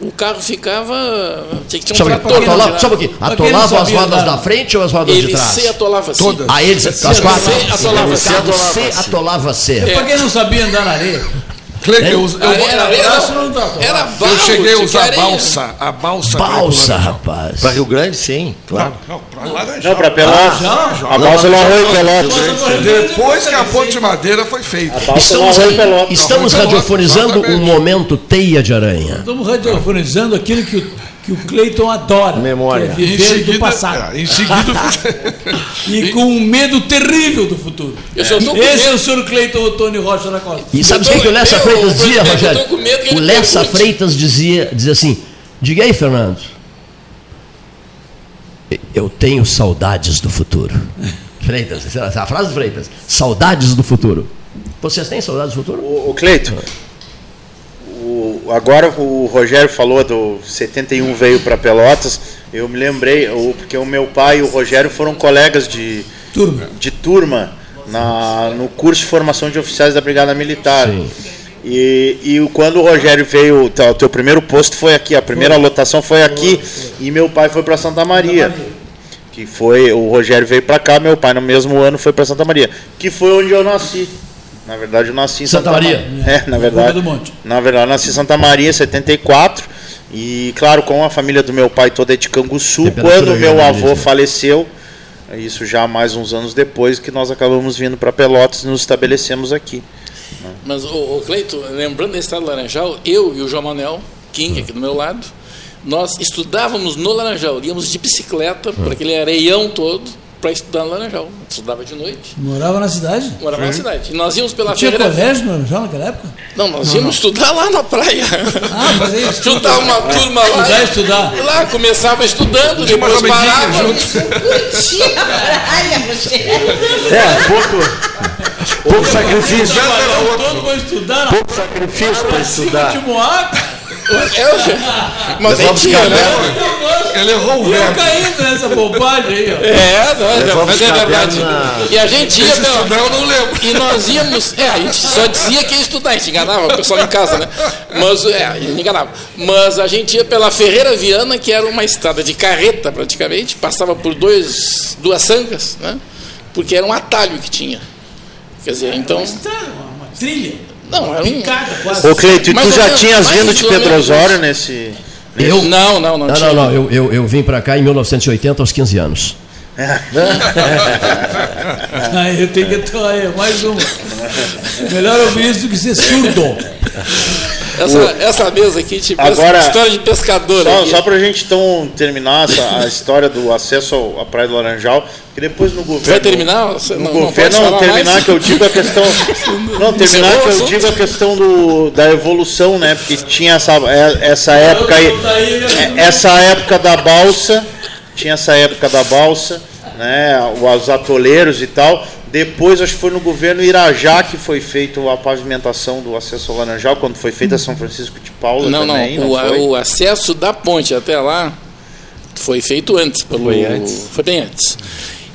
o carro ficava, tinha que ter um trator atolava, só um pouquinho. Atolavam as rodas andar. da frente ou as rodas de Ele trás? se atolava assim. Todas. Ah, eles, as quatro? atolava C. carro atolava C C. atolava C. É. Pra quem não sabia andar na areia, Cleiton, eu, eu, Areia- era não, não dá, era barro, eu cheguei a usar a balsa. A balsa. Balsa, rapaz. Para Rio Grande, sim, claro. Não, Laranjal. Não, para Pelotas. A balsa no Arroio Pelotas. Depois que a ponte de madeira foi feita. Estamos, aí- estamos radiofonizando um momento teia de aranha. estamos radiofonizando aquilo que o, que o Cleiton adora. Memória. Que é Em viver do seguida, passado. é, em seguida (laughs) E com um medo terrível do futuro. Eu só tô com Esse medo. é o senhor Cleiton Otônio Rocha da Costa. E sabe o que, que o Lessa eu, Freitas dizia, eu tô Rogério? com medo que O Lessa pergunte. Freitas dizia, dizia assim: diga aí, Fernando. Eu tenho saudades do futuro. (laughs) Freitas, é a frase do Freitas. Saudades do futuro. Vocês têm saudades do futuro? O, o Cleito, o- agora o Rogério falou do 71 veio para Pelotas. Eu me lembrei, porque o meu pai e o Rogério foram colegas de Turma. de turma na, no curso de formação de oficiais da Brigada Militar. Sim. E, e quando o Rogério veio, tá, o teu primeiro posto foi aqui, a primeira lotação foi aqui, e meu pai foi para Santa Maria. Que foi, o Rogério veio para cá, meu pai no mesmo ano foi para Santa Maria, que foi onde eu nasci. Na verdade, eu nasci em Santa Santa, Maria. Ma- É, na verdade. do Monte. Na verdade, eu nasci em Santa Maria em 74. E, claro, com a família do meu pai toda é de Canguçu, quando meu avô faleceu, isso já mais uns anos depois, que nós acabamos vindo para Pelotas e nos estabelecemos aqui. Mas, o, Cleito, lembrando da Estrada do Laranjal, eu e o João Manuel King, aqui do meu lado, nós estudávamos no Laranjal. Íamos de bicicleta por aquele areião todo para estudar no Laranjal. Estudava de noite, Morava na cidade? morava na cidade. E nós íamos pela Tinha Ferreira. colégio no Laranjal naquela época? Não, nós íamos estudar lá na praia. Ah, isso. (laughs) Juntava uma turma lá. Estudar, estudar. Lá começava estudando, depois parava. Curtia pra caralho, Rogério. É, pouco, pouco sacrifício. Todo mundo estudar. Pouco sacrifício para estudar. Ato. É, mas Levamos tinha, né? Ele errou o Eu verbo. caindo nessa bobagem aí, ó. É, não, mas é verdade. na- E a gente ia estudar eu não lembro. E nós íamos. É, a gente só dizia que ia estudar, a gente enganava o pessoal em casa, né? Mas, é, a gente enganava. Mas a gente ia pela Ferreira Viana, que era uma estrada de carreta praticamente, passava por dois, duas sangas, né? Porque era um atalho que tinha. Quer dizer, então. Uma estrada, uma trilha. Não, era um. Picada quase. Ô Cleito, e tu já menos, tinhas vindo um de. Pedro Osório nesse. Eu? Não, não, não, Não, tinha. não, não. Eu, eu, eu vim para cá em 1980, aos 15 anos. (laughs) Aí eu tenho que atuar aí, mais uma. Melhor ouvir isso do que ser surdo. Essa, essa mesa aqui, tipo, Agora, essa história de pescador. Só, aqui. só pra gente então terminar essa, a história do acesso ao- à Praia do Laranjal, que depois no governo. Vai terminar? Você No não, não governo, não, falar terminar mais? que eu digo a questão. (laughs) Não, terminar que o eu digo a questão do, da evolução, né? Porque tinha essa, é- essa época aí. é- Essa época da balsa, tinha essa época da balsa, né? Os atoleiros e tal. Depois, acho que foi no governo Irajá que foi feita a pavimentação do acesso ao Laranjal, quando foi feita São Francisco de Paula Não, não. também. o, foi? o acesso da ponte até lá foi feito antes. Pelo, Foi antes. Foi bem antes.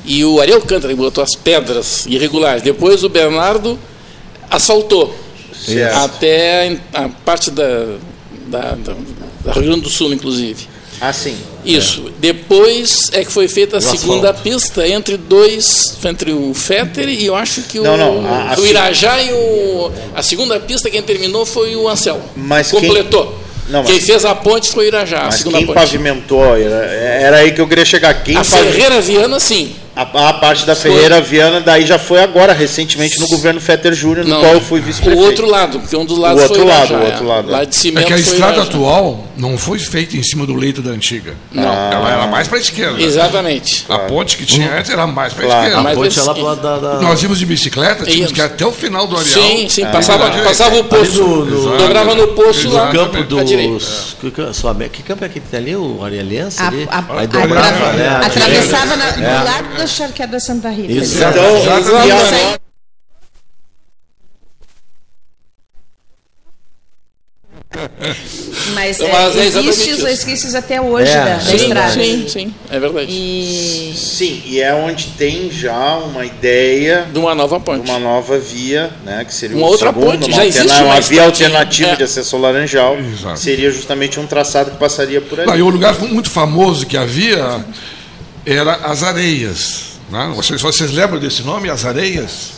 E o Ariel Alcântara botou as pedras irregulares. Depois o Bernardo asfaltou Certo. até a parte da, da, da, da Rio Grande do Sul, inclusive. Ah, sim. Isso. Depois é que foi feita a segunda pista entre dois, entre o Fetter e eu acho que o, Não, não, a- a o Irajá e o. A segunda pista quem terminou foi o Ansel. Mas quem- Completou. Não, quem mas- fez a ponte foi o Irajá, Mas quem ponte. pavimentou, era, era aí que eu queria chegar. Quem A pavi- Ferreira Viana, sim. A, a parte da Ferreira Viana, daí já foi agora, recentemente, no governo Fetter Júnior, no Não. qual eu fui O vice-prefeito. outro lado, porque um dos lados O outro foi o lado, Irajá. o outro é. lado, Lá é. de É cimento que a o estrada atual não foi feita em cima do leito da antiga. Não. Ela era mais para a esquerda. Exatamente. A ponte que tinha antes era mais para a Claro. esquerda. Mas Ponte esse- é lá pro lado da. da- Nós íamos de bicicleta, tínhamos que ir até o final do areal. Sim, sim, É. passava, Ali passava o poço. no- no- dobrava no poço lá. Exato. campo direita. dos. Que, campo- sua- que campo é que tem ali? O Arialiense? A- ali? a- Aí a- dobrava, atra- né? Atravessava na- do É. da Santa Rita. Isso. Então, e aí. (laughs) Mas, Então, é, mas é existe os resquícios até hoje É, da, da sim, estrada. Sim, sim, é verdade. E sim, e é onde tem já uma ideia De uma nova de ponte. uma nova via, né, que seria Uma um outra segundo, ponte, uma, já existe uma uma via estradinha. alternativa É. de acesso ao Laranjal, Exato. seria justamente um traçado que passaria por ali. Não, e um lugar muito famoso que havia era as areias. Né? Vocês, vocês lembram desse nome, as areias?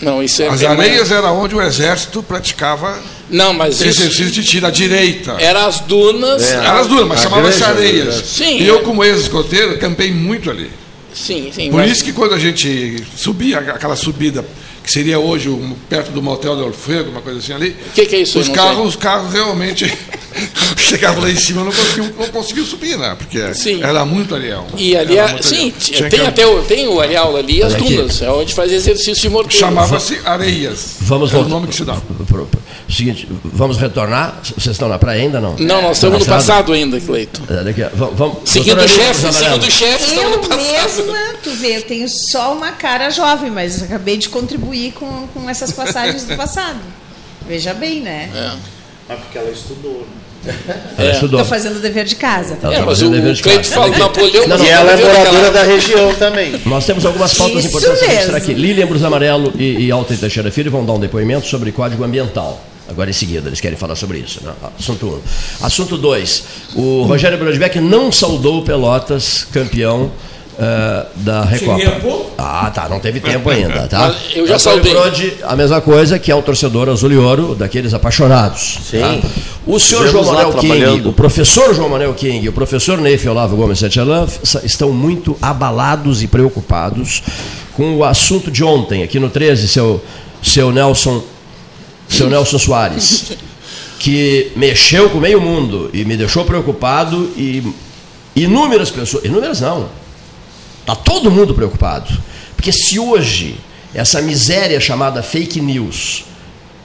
Não, isso é. As areias era onde o exército praticava Não, mas isso. exercício de tiro à direita. Era as dunas. É. Eram as duas, mas chamava-se areias. areia. Sim, e eu, como ex-escoteiro, campei muito ali. Sim, sim. Por mas- isso que quando a gente subia, aquela subida, que seria hoje um- perto do motel do Alfredo, uma coisa assim ali, O que, que é isso? Os carros, os carros realmente (laughs) chegavam lá em cima e não conseguiam, não conseguiam subir, né? Porque Sim. era muito areal. E ali, é- sim, tem que- até o, tem o areal ali e as dunas, é onde faz exercício de morteiro. Chamava-se Areias. Vamos era o voltar. nome que se pro- Seguinte, vamos retornar. Vocês estão na praia ainda não? Não, nós estamos no Passado? passado ainda, Cleito. É, daqui a- vamos, vamos, Seguindo o chefe, seguindo o chefe, estamos eu no passado. mesma, tu vê, eu tenho só uma cara jovem, mas acabei de contribuir com, com essas passagens do passado. Veja bem, né? É. Mas porque ela estudou. né? Ela estudou. Estou fazendo o dever de casa. Ela É, tá mas o dever de fala Napoleão, Não, não, E ela é moradora da região também. Nós temos algumas pautas Isso importantes a registrar mesmo. aqui. Lilian Brus Amarelo e, e Alta Teixeira Filho vão dar um depoimento sobre código ambiental. Agora em seguida, eles querem falar sobre isso. Né? Assunto 1. Um. Assunto 2. O Rogério Brodbeck não saudou o Pelotas campeão eh, da Recopa. Ah, tá. Não teve tempo ainda, tá? Mas eu já saudei. Brode, a mesma coisa que é o torcedor azul e ouro, daqueles apaixonados. Sim. tá? O senhor João Manuel King, o professor João Manuel King e o professor Neif Olavo Gomes Setialan estão muito abalados e preocupados com o assunto de ontem, aqui no 13, seu, seu Nelson, seu Nelson Soares, que mexeu com meio mundo e me deixou preocupado e inúmeras pessoas, inúmeras não, Está todo mundo preocupado. Porque se hoje essa miséria chamada fake news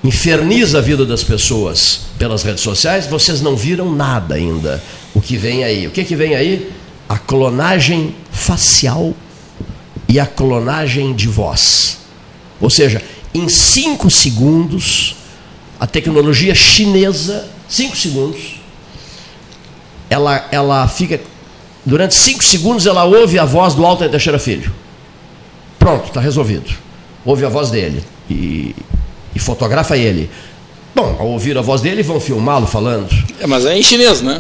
inferniza a vida das pessoas pelas redes sociais, vocês não viram nada ainda. O que vem aí? O que, que vem aí? A clonagem facial e a clonagem de voz. Ou seja, em cinco segundos, a tecnologia chinesa, cinco segundos, ela, ela fica. Durante cinco segundos ela ouve a voz do Alto Teixeira Filho. Pronto, está resolvido. Ouve a voz dele e, e fotografa ele. Bom, ao ouvir a voz dele, vão filmá-lo falando. É, mas é em chinês, né?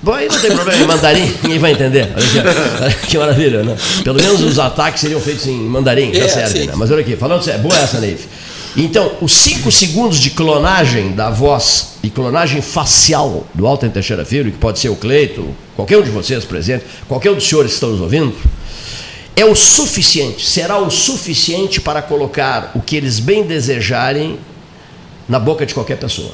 Bom, aí não tem problema, em mandarim, (laughs) ninguém vai entender. Olha aqui, que maravilha, né? Pelo menos os ataques seriam feitos em mandarim, já É, serve, sim. né? Mas olha aqui, falando sério, boa essa, Neif. Então, os cinco segundos de clonagem da voz e clonagem facial do Alten Teixeira Filho, que pode ser o Cleito, qualquer um de vocês presente, qualquer um dos senhores que estão nos ouvindo, é o suficiente, será o suficiente para colocar o que eles bem desejarem na boca de qualquer pessoa.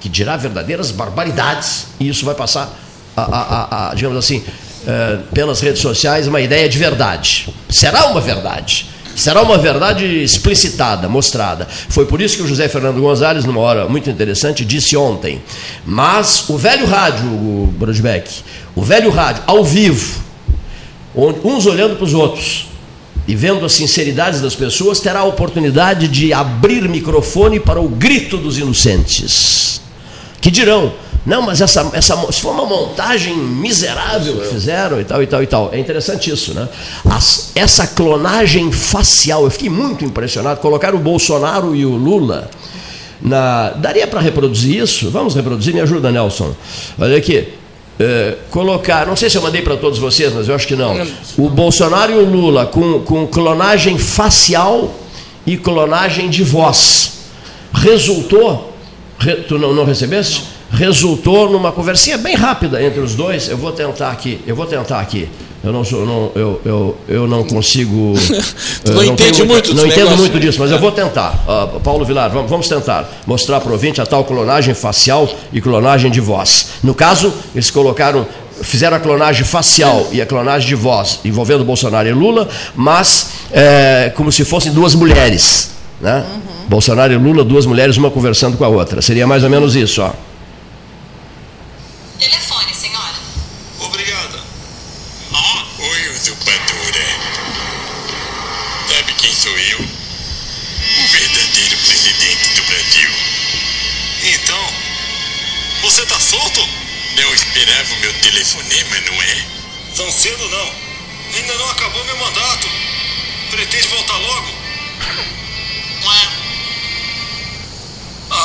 que dirá verdadeiras barbaridades, e isso vai passar, a, a, a, digamos assim, eh, pelas redes sociais, uma ideia de verdade. Será uma verdade. Será uma verdade explicitada, mostrada. Foi por isso que o José Fernando Gonzalez, numa hora muito interessante, disse ontem. Mas o velho rádio, o Brodbeck, o velho rádio, ao vivo, uns olhando para os outros e vendo as sinceridades das pessoas, terá a oportunidade de abrir microfone para o grito dos inocentes. Que dirão, não, mas essa, essa se foi uma montagem miserável que fizeram e tal e tal e tal. É interessante isso, né? As, essa clonagem facial, eu fiquei muito impressionado. Colocar o Bolsonaro e o Lula na. Daria para reproduzir isso? Vamos reproduzir? Me ajuda, Nelson. Olha aqui. É, colocar, não sei se eu mandei para todos vocês, mas eu acho que não. O Bolsonaro e o Lula com, com clonagem facial e clonagem de voz. Resultou. Re, tu não, não recebeste? Resultou numa conversinha bem rápida entre os dois. Eu vou tentar aqui, eu vou tentar aqui. Eu não sou, não, eu, eu, eu não consigo. (laughs) não, não entende muito, Não entendo muito disso, mas eu vou tentar. Uh, Paulo Vilar, vamos, vamos tentar mostrar para o ouvinte a tal clonagem facial e clonagem de voz. No caso, eles colocaram fizeram a clonagem facial e a clonagem de voz envolvendo Bolsonaro e Lula, mas é, como se fossem duas mulheres. Né? Uhum. Bolsonaro e Lula, duas mulheres, uma conversando com a outra. Seria mais ou menos isso. Ó. cedo não. Ainda não acabou meu mandato. Pretende voltar logo?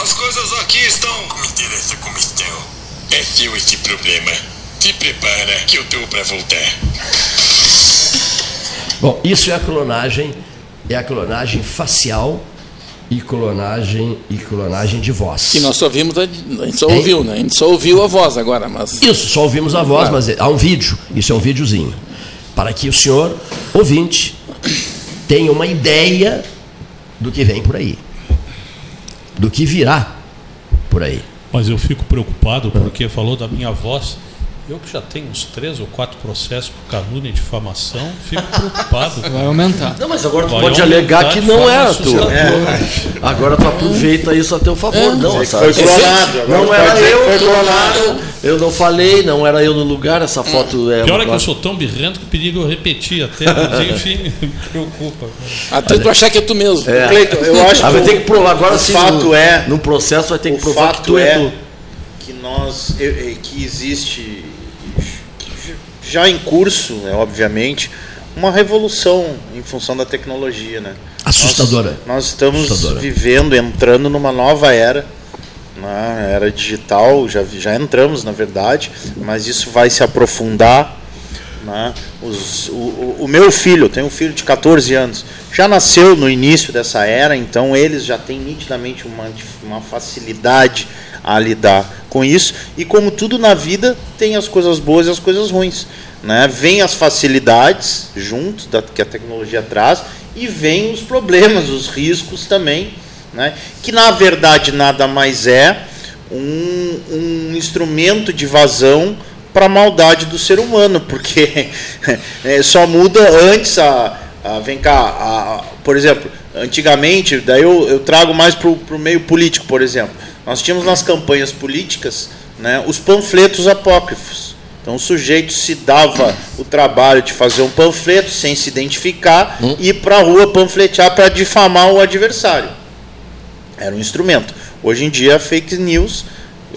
As coisas aqui estão. Me interessa como estão. É seu esse problema. Se prepara que eu tô para voltar. Bom, isso é a clonagem, é a clonagem facial e clonagem e clonagem de voz. Que nós só vimos, a, a gente só ouviu, né? A gente só ouviu a voz agora, mas Isso, só ouvimos a voz, mas há um vídeo, isso é um videozinho, para que o senhor ouvinte tenha uma ideia do que vem por aí. Do que virá por aí. Mas eu fico preocupado porque falou da minha voz eu que já tenho uns três ou quatro processos por calúnia e difamação, fico preocupado. Vai aumentar. Não, mas agora tu Vai pode alegar que não era tu. É. Agora tu aproveita isso a teu favor. É. Não, foi clonado. Não era eu. Foi clonado. Eu não falei, não era eu no lugar, essa foto é. Pior é que eu sou tão birrento que perigo eu repetir até, mas enfim, (laughs) me preocupa. Até tu achar que é tu mesmo. É. Cleiton, eu acho ah, que. Vai ter que provar agora o sim. fato no, é. No processo vai ter que provar que tu é, é tu. Que nós. que existe já em curso, né, obviamente, uma revolução em função da tecnologia, né? Assustadora. Nós, nós estamos Assustadora. vivendo, entrando numa nova era, né, era digital, já, já entramos na verdade, mas isso vai se aprofundar. Né? Os, o, o, meu filho, eu tenho um filho de 14 anos, já nasceu no início dessa era, então eles já têm nitidamente uma, uma facilidade a lidar com isso. E como tudo na vida, tem as coisas boas e as coisas ruins. Né? Vem as facilidades junto da, que a tecnologia traz e vem os problemas, os riscos também, né? que na verdade nada mais é um, um instrumento de vazão para a maldade do ser humano, porque (laughs) é, só muda antes a, a vem cá, a, por exemplo, antigamente, daí eu, eu trago mais para o meio político, por exemplo. Nós tínhamos nas campanhas políticas né, os panfletos apócrifos. Então o sujeito se dava o trabalho de fazer um panfleto sem se identificar hum. e ir para a rua panfletear para difamar o adversário. Era um instrumento. Hoje em dia, a fake news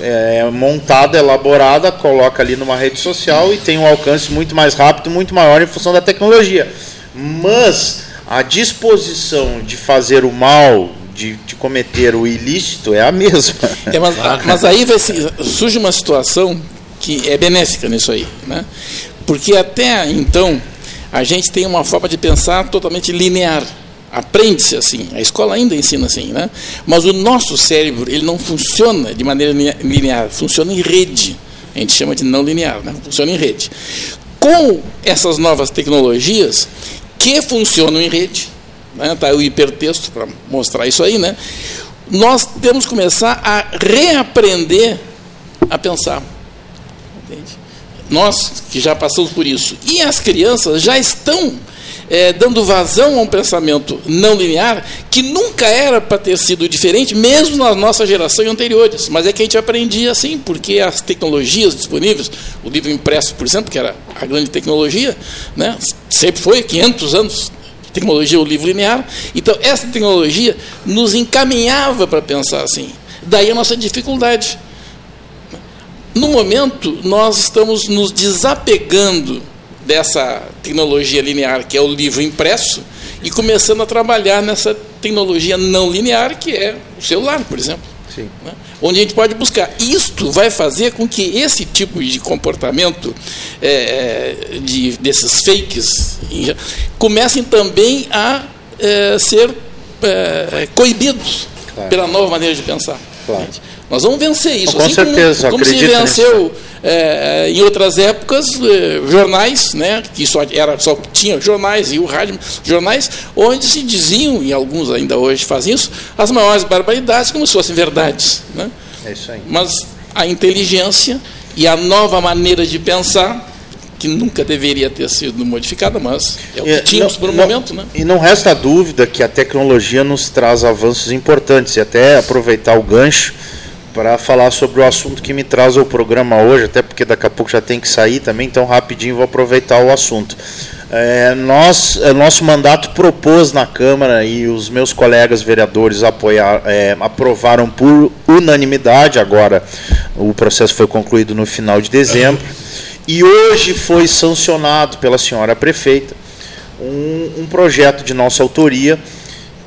é montada, elaborada, coloca ali numa rede social e tem um alcance muito mais rápido, muito maior em função da tecnologia. Mas a disposição de fazer o mal, de, de cometer o ilícito é a mesma. É, mas, mas, aí vai, surge uma situação que é benéfica nisso aí. Né? Porque até então a gente tem uma forma de pensar totalmente linear. Aprende-se assim, a escola ainda ensina assim, né? mas o nosso cérebro ele não funciona de maneira linear, funciona em rede. A gente chama de não linear, né? funciona em rede. Com essas novas tecnologias que funcionam em rede, né? Tá o hipertexto para mostrar isso aí, né? nós temos que começar a reaprender a pensar. Entende? Nós que já passamos por isso. E as crianças já estão é, dando vazão a um pensamento não linear que nunca era para ter sido diferente, mesmo na nossa geração e anteriores. Mas é que a gente aprendia assim, porque as tecnologias disponíveis, o livro impresso, por exemplo, que era a grande tecnologia, né, sempre foi 500 anos tecnologia o livro linear. Então, essa tecnologia nos encaminhava para pensar assim. Daí a nossa dificuldade. No momento, nós estamos nos desapegando dessa tecnologia linear, que é o livro impresso, e começando a trabalhar nessa tecnologia não linear, que é o celular, por exemplo. Né? Onde a gente pode buscar. Isto vai fazer com que esse tipo de comportamento é, de, desses fakes comecem também a é, ser é, coibidos claro. pela nova maneira de pensar. Claro. Nós vamos vencer isso. Com assim certeza, como, como se venceu é, em outras épocas é, jornais, né, que só era só tinha jornais e o rádio, jornais onde se diziam e alguns ainda hoje fazem isso as maiores barbaridades como se fossem verdades, né? É isso aí. Mas a inteligência e a nova maneira de pensar que nunca deveria ter sido modificada, mas é o que tínhamos por um momento. Né? E não resta dúvida que a tecnologia nos traz avanços importantes, e até aproveitar o gancho para falar sobre o assunto que me traz ao programa hoje, até porque daqui a pouco já tem que sair também, então rapidinho vou aproveitar o assunto. É, nós, é, nosso mandato propôs na Câmara e os meus colegas vereadores apoiar, é, aprovaram por unanimidade, agora o processo foi concluído no final de dezembro, e hoje foi sancionado pela senhora prefeita um, um projeto de nossa autoria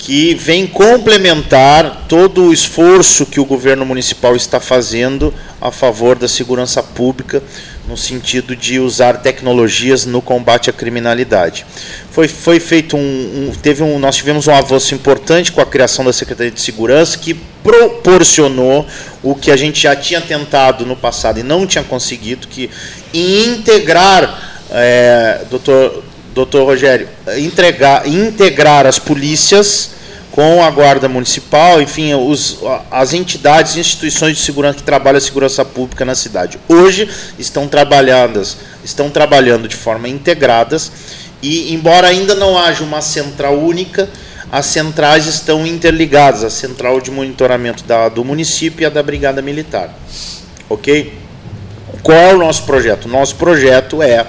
que vem complementar todo o esforço que o governo municipal está fazendo a favor da segurança pública, no sentido de usar tecnologias no combate à criminalidade. Foi, foi feito um, um, teve um, nós tivemos um avanço importante com a criação da Secretaria de Segurança que proporcionou o que a gente já tinha tentado no passado e não tinha conseguido, que integrar, é, doutor doutor Rogério, entregar, integrar as polícias com a Guarda Municipal, enfim, os, as entidades e instituições de segurança que trabalham a segurança pública na cidade. Hoje estão trabalhadas, estão trabalhando de forma integradas e, embora ainda não haja uma central única, as centrais estão interligadas, a central de monitoramento da, do município e a da Brigada Militar. Ok? Qual é o nosso projeto? Nosso projeto é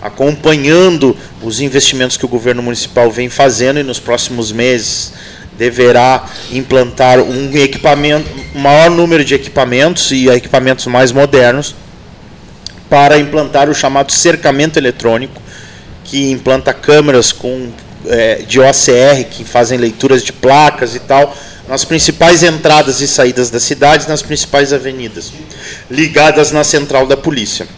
acompanhando os investimentos que o governo municipal vem fazendo e nos próximos meses deverá implantar um equipamento, maior número de equipamentos e equipamentos mais modernos para implantar o chamado cercamento eletrônico, que implanta câmeras com é, de OCR que fazem leituras de placas e tal nas principais entradas e saídas das cidades, nas principais avenidas, ligadas na central da polícia.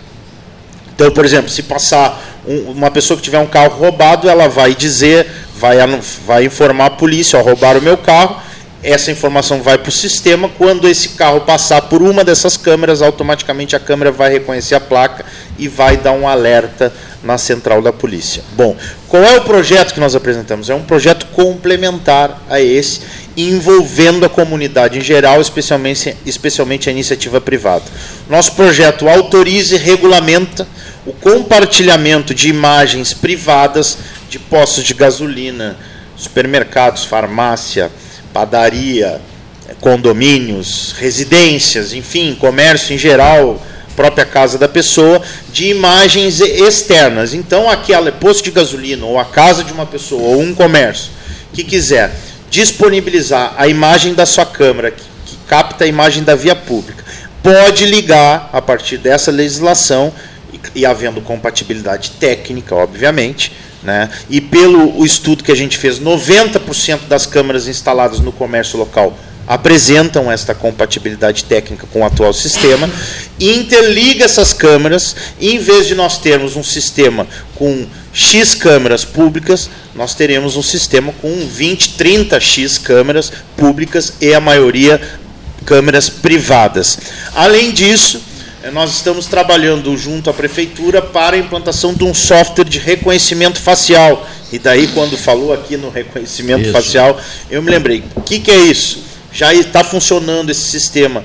Então, por exemplo, se passar um, uma pessoa que tiver um carro roubado, ela vai dizer, vai, vai informar a polícia, ó, roubaram o meu carro, essa informação vai para o sistema, quando esse carro passar por uma dessas câmeras, automaticamente a câmera vai reconhecer a placa e vai dar um alerta na central da polícia. Bom, qual é o projeto que nós apresentamos? É um projeto complementar a esse, envolvendo a comunidade em geral, especialmente, especialmente a iniciativa privada. Nosso projeto autoriza e regulamenta o compartilhamento de imagens privadas de postos de gasolina, supermercados, farmácia, padaria, condomínios, residências, enfim, comércio em geral, própria casa da pessoa, de imagens externas. Então, aquele posto de gasolina, ou a casa de uma pessoa, ou um comércio, que quiser disponibilizar a imagem da sua câmera, que, que capta a imagem da via pública, pode ligar, a partir dessa legislação, e, havendo compatibilidade técnica, obviamente, né? E pelo estudo que a gente fez, 90% das câmeras instaladas no comércio local apresentam esta compatibilidade técnica com o atual sistema, interliga essas câmeras, e em vez de nós termos um sistema com X câmeras públicas, nós teremos um sistema com 20, 30 X câmeras públicas e a maioria câmeras privadas. Além disso, nós estamos trabalhando junto à prefeitura para a implantação de um software de reconhecimento facial. E daí, quando falou aqui no reconhecimento isso. facial, eu me lembrei: o que, que é isso? Já está funcionando esse sistema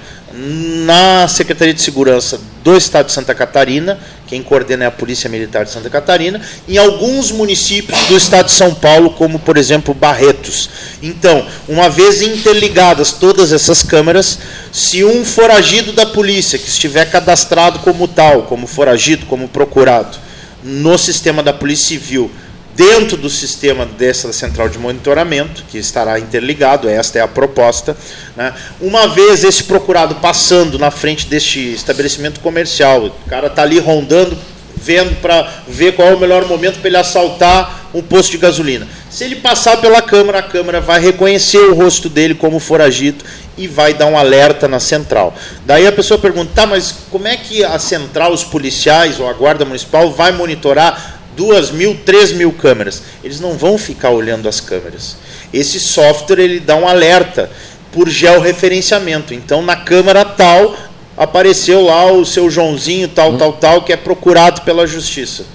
na Secretaria de Segurança do Estado de Santa Catarina, quem coordena é a Polícia Militar de Santa Catarina, em alguns municípios do Estado de São Paulo, como por exemplo Barretos. Então, uma vez interligadas todas essas câmeras, se um foragido da polícia que estiver cadastrado como tal, como foragido, como procurado, no sistema da Polícia Civil, dentro do sistema dessa central de monitoramento, que estará interligado, esta é a proposta. Né? Uma vez esse procurado passando na frente deste estabelecimento comercial, o cara está ali rondando, vendo para ver qual é o melhor momento para ele assaltar um posto de gasolina. Se ele passar pela câmera, a câmera vai reconhecer o rosto dele como foragido e vai dar um alerta na central. Daí a pessoa pergunta, tá, mas como é que a central, os policiais ou a guarda municipal vai monitorar duas mil, três mil câmeras. Eles não vão ficar olhando as câmeras. Esse software ele dá um alerta por georreferenciamento. Então, na câmera tal, apareceu lá o seu Joãozinho, tal, hum. tal, tal, que é procurado pela justiça.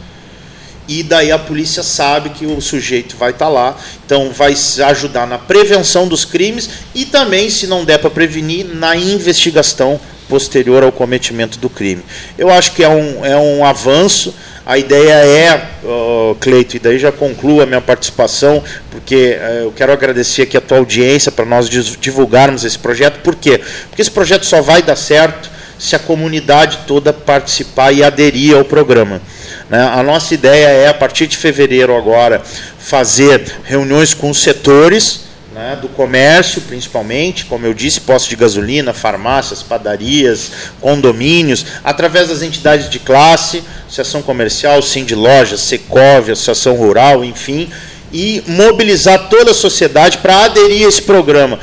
E daí a polícia sabe que o sujeito vai estar tá lá, então vai ajudar na prevenção dos crimes e também, se não der para prevenir, na investigação posterior ao cometimento do crime. Eu acho que é um, é um avanço a ideia é, uh, Cleito, e daí já concluo a minha participação, porque uh, eu quero agradecer aqui a tua audiência para nós divulgarmos esse projeto. Por quê? Porque esse projeto só vai dar certo se a comunidade toda participar e aderir ao programa. Né? A nossa ideia é, a partir de fevereiro agora, fazer reuniões com os setores, né, do comércio, principalmente, como eu disse, postos de gasolina, farmácias, padarias, condomínios, através das entidades de classe, Associação Comercial, Sim de Lojas, Secov, Associação Rural, enfim, e mobilizar toda a sociedade para aderir a esse programa.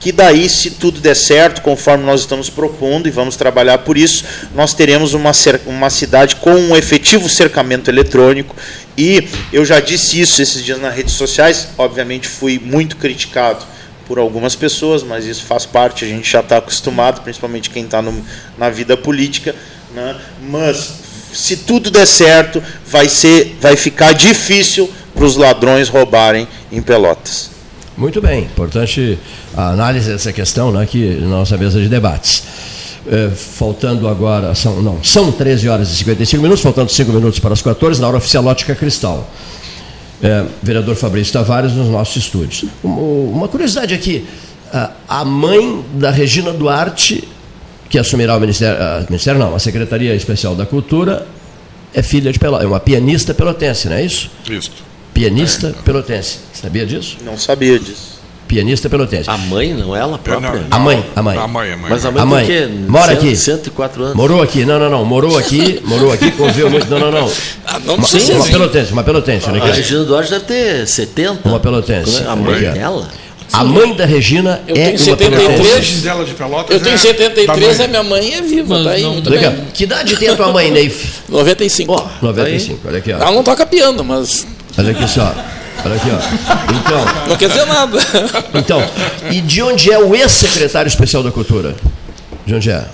Que daí, se tudo der certo, conforme nós estamos propondo e vamos trabalhar por isso, nós teremos uma, uma cidade com um efetivo cercamento eletrônico e eu já disse isso esses dias nas redes sociais, obviamente fui muito criticado por algumas pessoas, mas isso faz parte, a gente já está acostumado, principalmente quem está na vida política. Né? Mas se tudo der certo, vai, ser, vai ficar difícil para os ladrões roubarem em Pelotas. Muito bem, importante a análise dessa questão né, aqui na nossa mesa de debates. É, faltando agora, são, não, são 13 horas e 55 minutos, faltando 5 minutos para as 14, na hora oficial Ótica Cristal. É, vereador Fabrício Tavares nos nossos estúdios. Uma curiosidade aqui, a mãe da Regina Duarte, que assumirá o Ministério, a, Ministério não, a Secretaria Especial da Cultura, é filha de Pelotas, é uma pianista pelotense, não é isso? Isso. Pianista é. pelotense. Sabia disso? Não sabia disso pianista pelotense. A mãe, não ela própria? Não, não, a mãe, a mãe. A mãe, a mãe. Mas a mãe, a mãe quê? mora aqui. 104 anos. Morou aqui, não, não, não. Morou aqui, morou aqui, conviveu muito. Não, não, não. Ah, não uma, sim, uma pelotense, uma pelotense. Né, a Regina Duarte deve ter 70. Uma pelotense. A mãe dela? A mãe da Regina eu é tenho 73, dela de Pelotas eu tenho 73, é a minha mãe é viva, Mas tá aí, muito legal. bem. Que idade tem a tua mãe, Neif? 95. Oh, 95, olha aqui, ó. Ela não toca piano, mas... Olha aqui só. Olha aqui, ó. Então. Não quer dizer nada. Então, e de onde é o ex-secretário especial da Cultura? De onde é?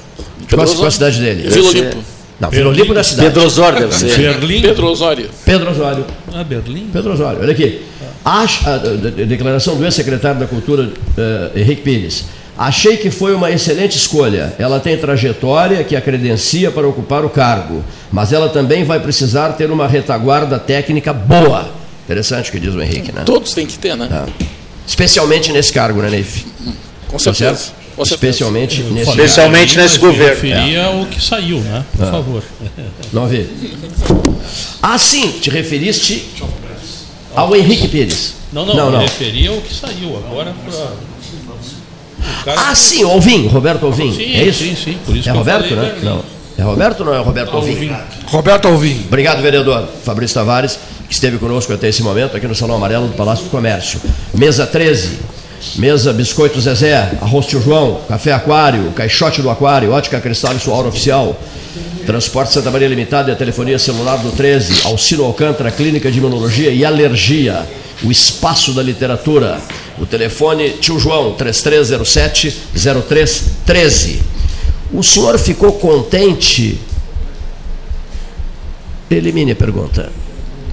De qual, qual a cidade dele? Vila Olimpo. Não, Vila Olimpo da cidade. Pedro Osório deve ser. Berlim. Pedro Osório. Pedro Osório. Ah, Berlim. Pedro Osório. Olha aqui. Acho, a, a, a declaração do ex-secretário da Cultura, uh, Henrique Pires. Achei que foi uma excelente escolha. Ela tem trajetória que a credencia para ocupar o cargo, mas ela também vai precisar ter uma retaguarda técnica boa Interessante o que diz o Henrique, né? Todos têm que ter, né? Ah. Especialmente nesse cargo, né, Neif? Com tá certeza. Com Especialmente certeza. nesse Especialmente nesse governo. referia é. o que saiu, né? Por ah. favor. Não vi. (laughs) Ah, sim, te referiste ao Henrique Pires. Não, não, não, não. referia ao que saiu. Agora para. Ah, sim, Alvim, Roberto Alvim. Sim, é isso? Sim, sim. Por isso é Roberto, né? Não. É Roberto ou não é Roberto Alvim? Alvim? Roberto Alvim. Obrigado, vereador Fabrício Tavares que esteve conosco até esse momento aqui no Salão Amarelo do Palácio do Comércio. Mesa 13, mesa Biscoito Zezé, Arroz Tio João, Café Aquário, Caixote do Aquário, Ótica Cristal e sua hora oficial. Transporte Santa Maria Limitada e a telefonia celular do 13, Alcino Alcântara, Clínica de Imunologia e Alergia, o Espaço da Literatura. O telefone Tio João, 3307-0313. O senhor ficou contente? Elimine a pergunta.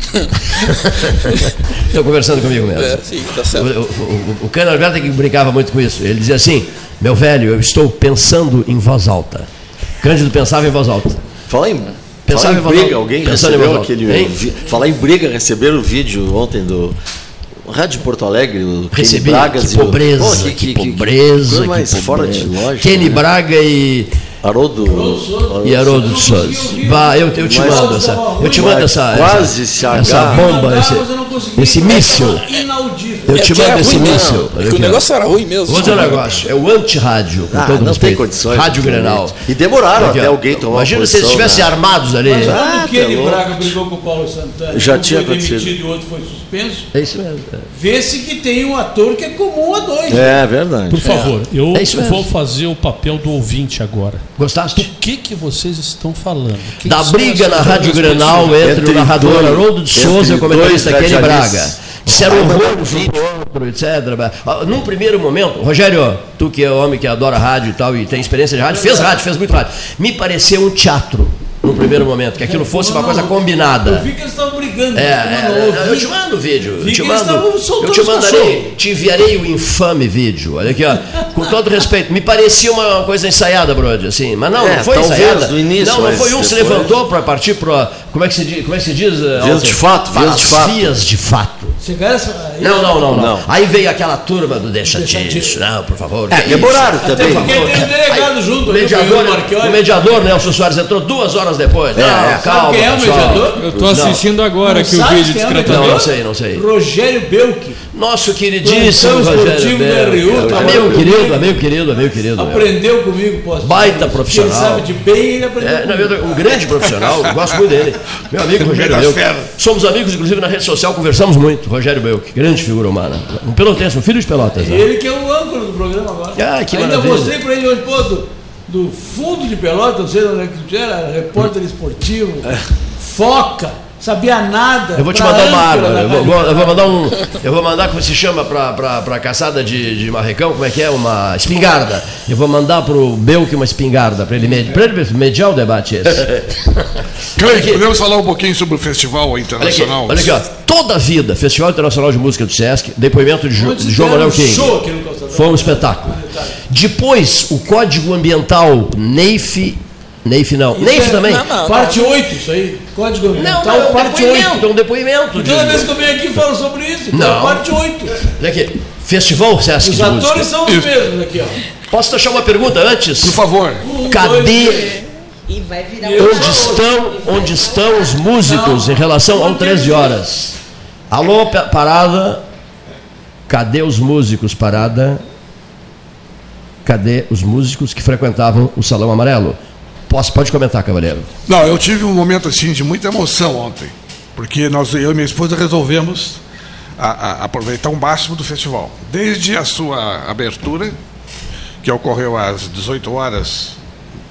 (laughs) Estou conversando comigo mesmo. É, sim, tá certo. O, o, o, o Cano Alberto é que brincava muito com isso. Ele dizia assim: Meu velho, eu estou pensando em voz alta. Cândido pensava em voz alta. Fala em, Pensava fala em briga, alguém Pensando recebeu aquele. Hein? Falar em briga, receberam o vídeo ontem do. Rádio Porto Alegre, o Kenny Recebi, Bragas que e o- pobreza, Pô, que, coisa pobreza, mais que fora pobreza. de lógica. Kenny né? Braga e, Haroldo. e Haroldo de Souza. Bah, eu, eu te Mas- mando essa, eu te mando essa, quase essa, se essa agarra. bomba, Mandar, esse, eu esse míssil. Eu É te que era mando esse míssil. O negócio era ruim mesmo. Um negócio, é o anti-rádio, com Ah, não respeito. tem condições. Rádio. Grenal. E demoraram Aqui, ó. até alguém tomar Imagina se eles estivessem né? armados ali. Mas já. quando Ah, o Kenny tá louco. Braga brigou com o Paulo Santana, Já um tinha foi acontecido. demitido e o outro foi suspenso, É isso mesmo. é. vê-se que tem um ator que é comum a dois. É verdade. Por favor, eu É mesmo. vou fazer o papel do ouvinte agora. Gostaste? O que, que vocês estão falando? Quem da briga na Rádio Grenal pessoas? entre, Entre o narrador Haroldo de Souza e o comentarista Kenny Braga. Disseram um pro outro, etc. Num primeiro momento, Rogério, tu que é homem que adora rádio e tal, e tem experiência de rádio, fez rádio, fez muito rádio. Me pareceu um teatro, no primeiro momento, que aquilo fosse uma coisa Eu combinada. vi que eles estavam brigando. É, eu é, ouvi. eu te mando o vídeo. Eu te mando. Eu te mandarei, te enviarei o infame vídeo. Olha aqui, ó. Com todo respeito, me parecia uma coisa ensaiada, Brody, assim. Mas não, É, não foi ensaiada. no início, não, não foi um que se depois- levantou para partir para. Como é que se diz? Como é que se diz Vias Alter? de fato, vias de fato. Vias de fato. Não, não, não, não, Não. Aí veio aquela turma do deixa, Deixa disso. Não, por favor. É, demoraram também. Por Porque tem delegado Aí, junto, mediador, o mediador, Nelson Soares, entrou duas horas depois. Não, É, calma. Sabe quem é o pessoal. mediador? Eu tô Não. assistindo agora Não aqui o vídeo é discretamente. Não, não sei, não sei. Rogério Belk. Nosso queridíssimo Plantão Rogério tá Amigo querido, amigo querido, amigo querido. meu. Aprendeu comigo, posso Baita dizer. profissional. Ele sabe de bem, ele aprendeu É, não, comigo. um grande profissional, gosto muito dele. Meu amigo (laughs) Rogério Belk. Somos amigos, inclusive, na rede social, conversamos muito. Rogério Belk, grande figura humana. Um pelotense, um filho de pelotas. né? Ele que é o âncora do programa agora. Ah, que Ainda maravilha. mostrei pra ele hoje, pô, do, do fundo de pelota, não sei onde é que tu era, repórter esportivo, foca, sabia nada. Eu vou te mandar uma da Eu vou, eu vou mandar um. Eu vou mandar como se chama pra, pra, pra caçada de, de marrecão, como é que é? Uma espingarda. Eu vou mandar pro Belk uma espingarda, pra ele, med- pra ele mediar o debate esse. Cleide, podemos falar um pouquinho sobre o Festival Olha aqui, Internacional? olha aqui, ó. Toda a vida, Festival Internacional de Música do Sesc, depoimento de, Jo- de João Manuel um King. Foi um espetáculo. Depois, o Código Ambiental NEIF. NEIF não. Isso NEIF é- também. não, não. Parte 8, isso aí. Código Não, Ambiental, não, é um parte depoimento, 8. é um depoimento. E de- toda vez que eu venho aqui falo sobre isso, então Não. é parte 8. Olha aqui, Festival Sesc Os de atores Música. são os mesmos aqui, ó. Posso deixar uma pergunta antes? Por favor. Um, Cadê. E vai virar Eu- um onde estão, onde estão os músicos em relação ao 13 horas? Alô, pa- parada. Cadê os músicos, parada? Cadê os músicos que frequentavam o Salão Amarelo? Posso, pode comentar, cavaleiro. Não, eu tive um momento assim de muita emoção ontem, porque nós, eu e minha esposa resolvemos a- a- aproveitar o máximo do festival. Desde a sua abertura, que ocorreu às 18 horas,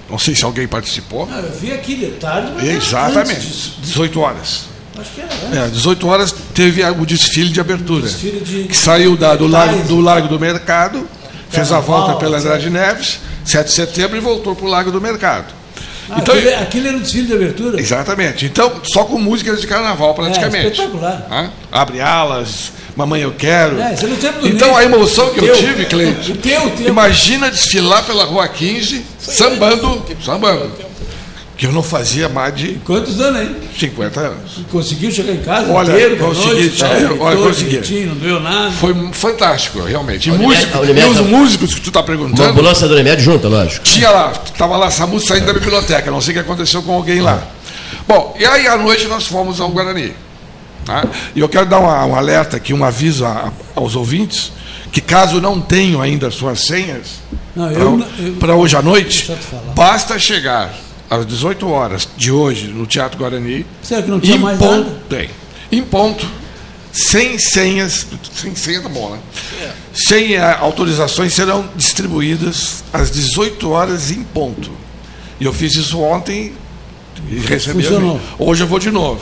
não sei se alguém participou. Ah, eu vi aqui de tarde, mas Exatamente, antes disso. 18 horas. Acho que era. É, 18 horas teve a- o desfile de abertura, Desfile de- que saiu da- do, largo, do Largo do Mercado, fez a volta pela etc. Andrade Neves, 7 de setembro e voltou para o Largo do Mercado. Então, aquele, aquele era o desfile de abertura? Exatamente. Então, só com músicas de carnaval, praticamente. É, espetacular. Abre alas, Mamãe Eu Quero. É, é então, Ney. a emoção que eu tive, Cleide, O teu, o teu. imagina desfilar pela Rua 15, sambando, sambando. Que eu não fazia mais de Quantos anos aí? 50 anos. Conseguiu chegar em casa Olha, inteiro, consegui, noite, tal, é, olha, consegui. direitinho, Não doeu nada. Foi fantástico, realmente. E, músico- Unimed e os tá- músicos que tu está Uma perguntando, ambulância do Unimed junta, lógico. tinha lá, tava lá SAMU saindo da biblioteca, não sei o que aconteceu com alguém lá. Bom, e aí à noite nós fomos ao Guarani. tá? E eu quero dar uma- um alerta aqui, um aviso a- aos ouvintes, que caso não tenham ainda as suas senhas para hoje à noite, basta chegar às 18 horas de hoje no Teatro Guarani. Será que não tinha em mais ponto, nada? Tem. Em ponto, sem senhas, sem senha tá bom, né? Sem eh, autorizações serão distribuídas às 18 horas em ponto. E eu fiz isso ontem e recebi. a. Hoje eu vou de novo.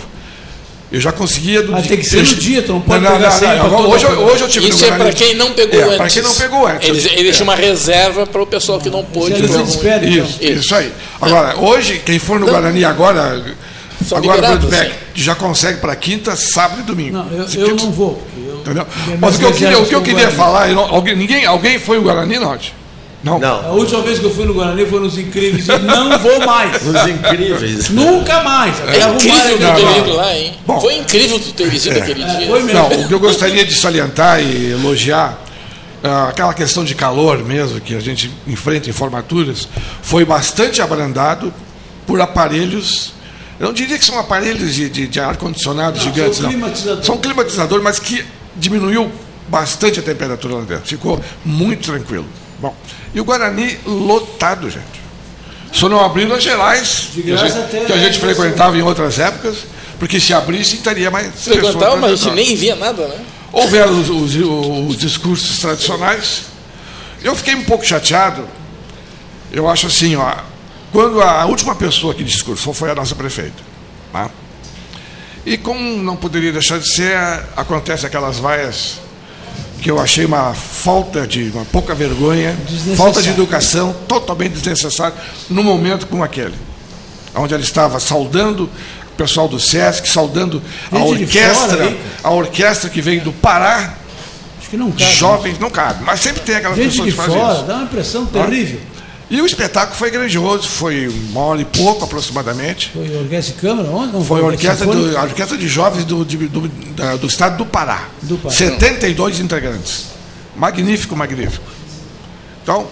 Eu já conseguia do Ah, dia- tem que ser no dia, tu não pode pegar senha pra Agora, toda hoje, eu- hoje eu tive Isso é para quem não pegou É, antes. para quem não pegou antes. Eles, eles deixam uma reserva para o pessoal que não pôde. Algum- desespera, então. Isso, isso aí. Agora, hoje, quem for no Guarani agora, São Agora, liberados, Brandbeck, sim. já consegue para quinta, sábado e domingo. Não, eu, eu não vou. eu- Mas o que eu queria, o que eu queria falar, eu não- alguém, ninguém, alguém foi o Guarani, não? Não. Não. A última vez que eu fui no Guarani foi nos Incríveis e não vou mais. (laughs) Os incríveis. Nunca mais. É incrível alguém. ter ido lá, hein? Bom. Foi incrível tu ter ido aquele dia. Foi mesmo. Não, o que eu gostaria de salientar e elogiar, ah, aquela questão de calor mesmo, que a gente enfrenta em formaturas, foi bastante abrandado por aparelhos. Eu não diria que são aparelhos de, de- de ar-condicionado gigantes, são não. climatizadores. São climatizadores, mas que diminuiu bastante a temperatura lá dentro. Ficou muito tranquilo. Bom, e o Guarani lotado, gente. Só não abriram as gerais, que a gente, que a gente frequentava em outras épocas, porque se abrisse, estaria mais Frequentava, mas a gente nem via nada, né? Houveram os, os- os discursos tradicionais. Eu fiquei um pouco chateado. Eu acho assim, ó, quando a última pessoa que discursou foi a nossa prefeita. tá? E como não poderia deixar de ser, acontece aquelas vaias que eu achei uma falta de, uma pouca vergonha, falta de educação, totalmente desnecessária, num momento como aquele. Onde ela estava saudando o pessoal do SESC, saudando a orquestra, a orquestra que veio do Pará, que não cabe. jovens, não cabe, mas sempre tem aquelas Gente pessoas de que fazem fora, isso. dá uma impressão terrível. E o espetáculo foi grandioso, foi uma hora e pouco aproximadamente. Foi orquestra de câmara? Onde? Não, Foi a orquestra, do, a orquestra de jovens do, de- do, da- do estado do Pará. Do Pará. 72 integrantes. Magnífico, magnífico. Então,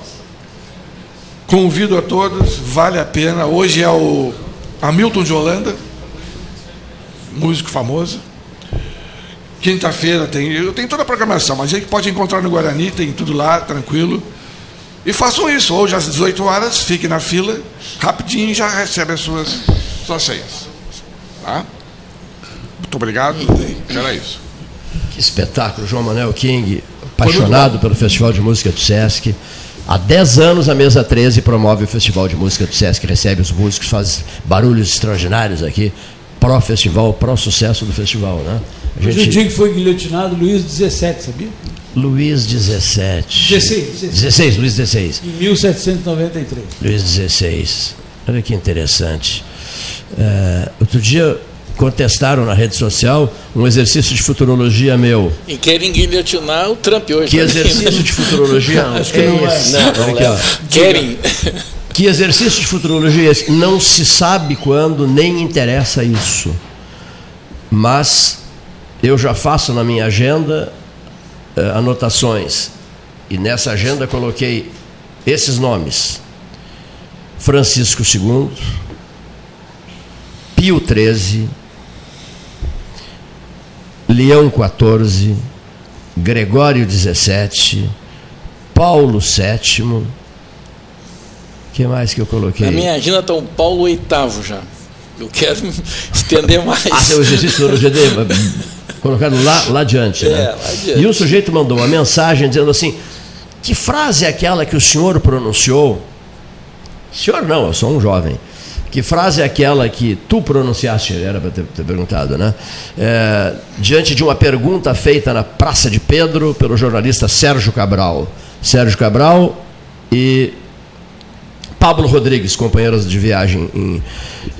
convido a todos, vale a pena. Hoje é o Hamilton de Holanda, músico famoso. Quinta-feira tem. Eu tenho toda a programação, mas a gente pode encontrar no Guarani, tem tudo lá, tranquilo. E façam isso, hoje às 18 horas, fiquem na fila, rapidinho já recebe as suas, suas senhas. Tá? Muito obrigado. Era isso. Que espetáculo, João Manuel King, apaixonado pelo Festival de Música do Sesc. Há 10 anos a Mesa 13 promove o Festival de Música do Sesc, recebe os músicos, faz barulhos extraordinários aqui, pró-festival, pró-sucesso do festival, né? A Hoje o dia que foi guilhotinado, Luiz 17, sabia? Luiz 17. 16, 16. 16, Luiz 16. Em 1793. Luiz 16. Olha que interessante. É, outro dia contestaram na rede social um exercício de futurologia meu. E querem guilhotinar o Trump hoje. Que exercício de futurologia (laughs) Acho que não é. esse? Não, não ó. Querem. (laughs) Que exercício de futurologia é esse? Não se sabe quando, nem interessa isso. Mas eu já faço na minha agenda eh, anotações. E nessa agenda coloquei esses nomes: Francisco II, Pio XIII, Leão XIV, Gregório XVII, Paulo VII. O que mais que eu coloquei? Na minha agenda está o Paulo VIII já. Eu quero (laughs) estender (laughs) mais. Ah, seu exercício do GD, colocado lá, lá adiante. Né? É, lá adiante. E o sujeito mandou uma mensagem dizendo assim: que frase é aquela que o senhor pronunciou? Senhor não, eu sou um jovem. Que frase é aquela que tu pronunciaste? Era para ter, ter perguntado, né? É, diante de uma pergunta feita na Praça de Pedro pelo jornalista Sérgio Cabral. Sérgio Cabral e Pablo Rodrigues, companheiros de viagem em,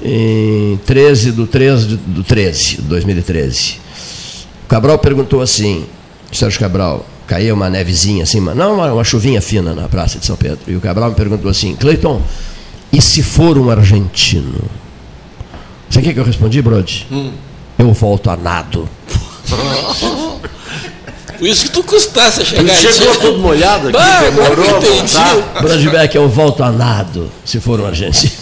em 13 do 13 de- do 13, 2013. O Cabral perguntou assim, Sérgio Cabral, caía uma nevezinha assim, mas não uma, uma chuvinha fina na Praça de São Pedro. E o Cabral me perguntou assim, Cleiton, e se for um argentino? Sabe o que eu respondi, Brody? Eu volto a nado. (laughs) Por isso que tu custasse a chegar Ele chegou aqui. todo molhado aqui, Bah, demorou a entendi. voltar. Brodbeck, eu volto a nado, se for um argentino.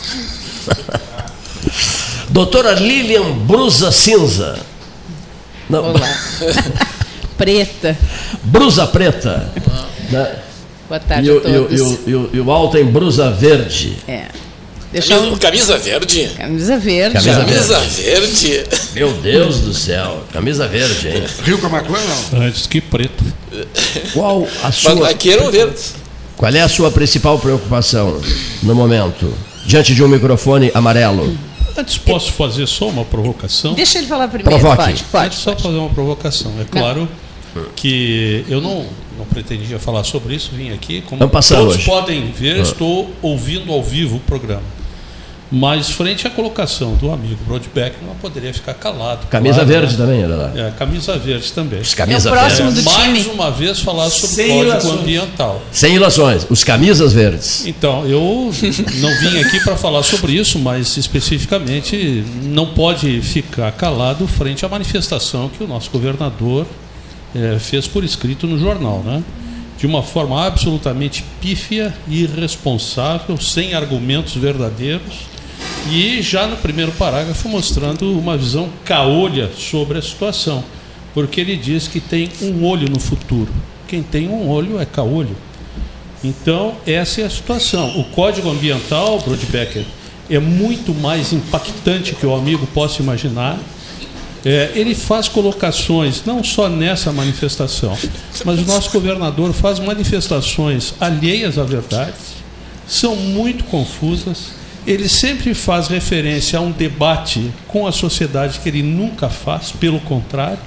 (laughs) Doutora Lilian Brusa Cinza. Não, Olá. (laughs) Preta. Brusa Preta. Né? Boa tarde E o, a e, o, todos. e, o, e, alto em Brusa Verde. É. Deixa Camisa, eu... camisa verde? Camisa verde. Camisa Camisa verde. Meu Deus do céu, camisa verde, hein? (laughs) Rio Camacuã, não. Antes que preto. Qual a Mas sua, aqui eram verdes. qual é a sua principal preocupação no momento? Diante de um microfone amarelo. Antes posso fazer só uma provocação? Deixa ele falar primeiro. Provoque. Pode, pode. Antes só fazer uma provocação. É claro que eu não, não pretendia falar sobre isso, vim aqui. Como todos hoje. podem ver, estou ouvindo ao vivo o programa. Mas frente à colocação do amigo Brodbeck, não poderia ficar calado. Camisa claro, verde né? também, era lá. É, camisa verde também. Os camisa É verdes. do Mais uma vez falar sobre Sem código ilações. ambiental. Sem ilações, os camisas verdes. Então, eu não vim aqui para falar sobre isso, mas especificamente não pode ficar calado frente à manifestação que o nosso governador eh, fez por escrito no jornal, né? De uma forma absolutamente pífia, irresponsável, sem argumentos verdadeiros e já no primeiro parágrafo mostrando uma visão caolha sobre a situação, porque ele diz que tem um olho no futuro. Quem tem um olho é caolho. Então, essa é a situação. O Código Ambiental, Brodbecker, é muito mais impactante que o amigo possa imaginar. É, ele faz colocações, não só nessa manifestação, mas o nosso governador faz manifestações alheias à verdade, são muito confusas. Ele sempre faz referência a um debate com a sociedade que ele nunca faz, pelo contrário,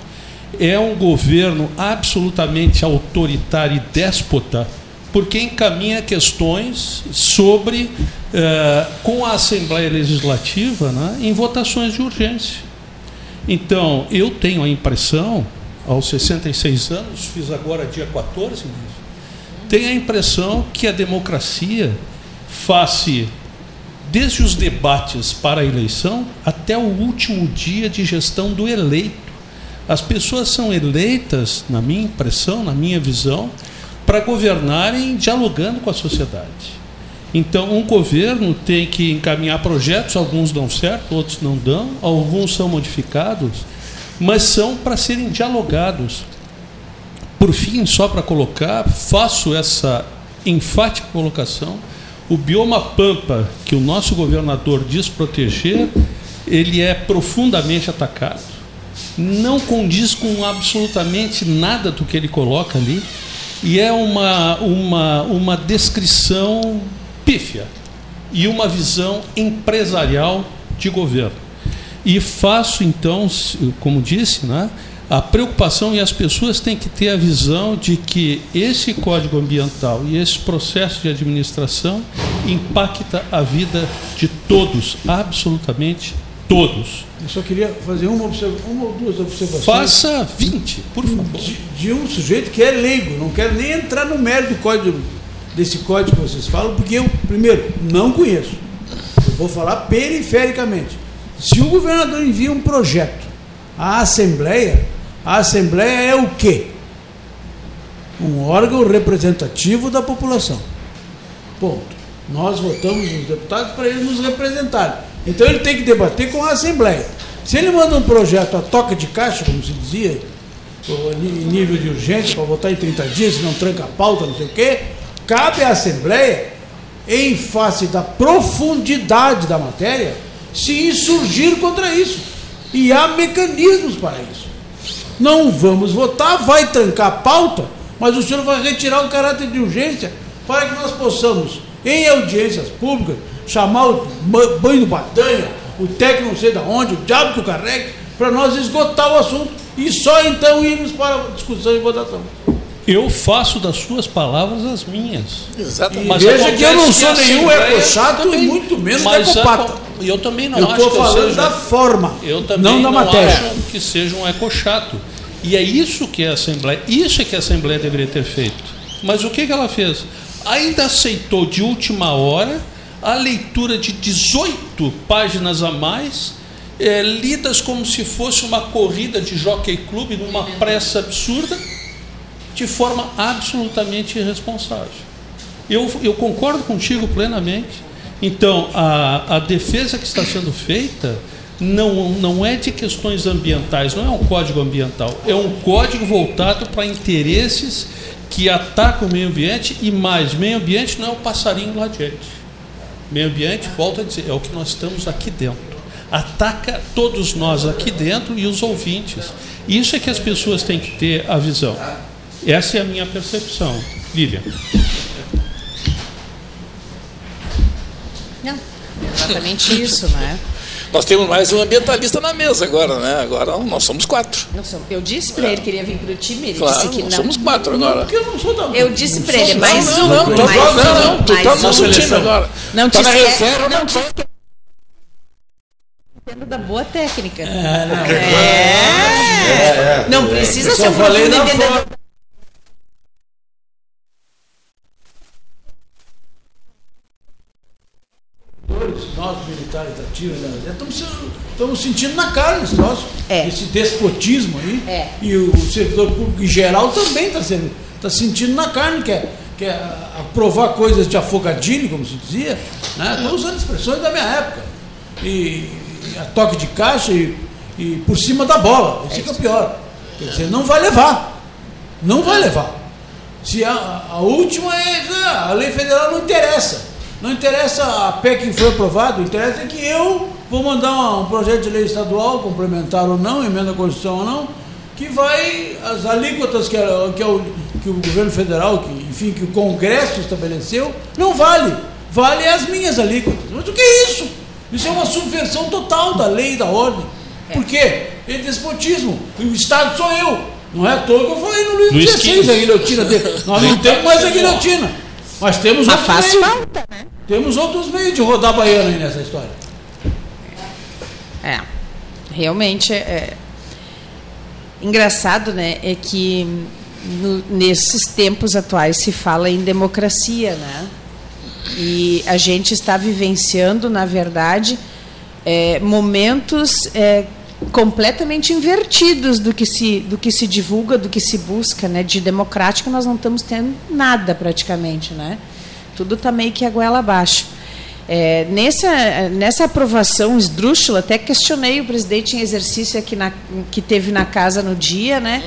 é um governo absolutamente autoritário e déspota, porque encaminha questões sobre, eh, com a Assembleia Legislativa, né, em votações de urgência. Então, eu tenho a impressão, aos 66 anos, fiz agora dia 14 mesmo, tenho a impressão que a democracia face desde os debates para a eleição até o último dia de gestão do eleito. As pessoas são eleitas, na minha impressão, na minha visão, para governarem dialogando com a sociedade. Então, um governo tem que encaminhar projetos, alguns dão certo, outros não dão, alguns são modificados, mas são para serem dialogados. Por fim, só para colocar, faço essa enfática colocação: o bioma pampa, que o nosso governador diz proteger, ele é profundamente atacado. Não condiz com absolutamente nada do que ele coloca ali e é uma, uma, uma descrição pífia e uma visão empresarial de governo. E faço então, como disse, né, a preocupação e as pessoas têm que ter a visão de que esse código ambiental e esse processo de administração impacta a vida de todos, absolutamente todos. Eu só queria fazer uma, uma ou duas observações. Faça 20, por favor. De, de, um sujeito que é leigo, não quero nem entrar no mérito do código, desse código que vocês falam, porque eu, primeiro, não conheço. Eu vou falar perifericamente. Se o governador envia um projeto à Assembleia, a Assembleia é o quê? Um órgão representativo da população. Ponto. Nós votamos os deputados para eles nos representarem. Então ele tem que debater com a Assembleia. Se ele manda um projeto a toca de caixa, como se dizia, em nível de urgência, para votar em 30 dias, se não tranca a pauta, não sei o quê, cabe à Assembleia, em face da profundidade da matéria, se insurgir contra isso. E há mecanismos para isso. Não vamos votar, vai trancar a pauta, mas o senhor vai retirar o caráter de urgência para que nós possamos, em audiências públicas, chamar o banho do Batanha, o técnico não sei de onde, o diabo que o carregue, para nós esgotar o assunto e só então irmos para discussão e votação. Eu faço das suas palavras as minhas. Exatamente. Mas veja que eu não sou nenhum ecochato e muito menos ecopata. E eu também não eu acho que eu falando seja, da forma, eu também não da não matéria. acho que seja um ecochato. E é isso que a Assembleia, isso é que a Assembleia deveria ter feito. Mas o que, que ela fez? Ainda aceitou de última hora a leitura de 18 páginas a mais, é, lidas como se fosse uma corrida de jockey club numa pressa absurda, de forma absolutamente irresponsável. Eu, eu concordo contigo plenamente. Então, a, a defesa que está sendo feita não, não é de questões ambientais, não é um código ambiental, é um código voltado para interesses que atacam o meio ambiente e mais, meio ambiente não é o passarinho lá adiante. Meio ambiente, volto a dizer, é o que nós estamos aqui dentro. Ataca todos nós aqui dentro e os ouvintes. Isso é que as pessoas têm que ter a visão. Essa é a minha percepção. Lilian. Não, exatamente isso, né? Nós temos mais um ambientalista na mesa agora, né? Agora nós somos quatro. Eu disse para ele que ele ia vir para o time, ele claro, disse que não. somos quatro agora. Porque eu não sou da Eu disse para ele, mais não, um. não, não, mais não, um, não, tu tá no nosso time agora. Não tá te na esquece- reserva, não não te tá. da boa técnica. É, não. É. Não precisa ser um falei profundo entendedor. Forma. Nós, militares TIR, né, estamos, estamos sentindo na carne esse troço. É. Esse despotismo aí. É. E o servidor público em geral também está tá sentindo na carne, que é, que é aprovar coisas de afogadilho, como se dizia. Né? Estou usando expressões da minha época. E, e a toque de caixa e, e por cima da bola. Isso é, que é o pior. Quer dizer, não vai levar. Não vai levar. Se a, a última é ah, a lei federal não interessa. Não interessa a PEC que foi aprovada, o interessa é que eu vou mandar um projeto de lei estadual, complementar ou não, emenda à Constituição ou não, que vai, as alíquotas que, a- que, é o, que o governo federal, que, enfim, que o Congresso estabeleceu, não vale. Vale as minhas alíquotas. Mas o que é isso? Isso é uma subversão total da lei e da ordem. Por quê? É despotismo. O Estado sou eu. Não é à toa que eu falei no Luiz XVI, XV. a guilhotina dele. Nós não temos mais a guilhotina. Mas temos Mas faz meios. falta, né? Temos outros meios de rodar baiano aí nessa história. É, realmente é, é engraçado, né? É que no- nesses tempos atuais se fala em democracia, né? E a gente está vivenciando, na verdade, é, momentos é, completamente invertidos do que se do que se divulga, do que se busca, né? De democrática nós não estamos tendo nada praticamente, né? Tudo está meio que a goela abaixo. É, nessa, nessa aprovação esdrúxula, até questionei o presidente em exercício aqui na, que teve na casa no dia, né?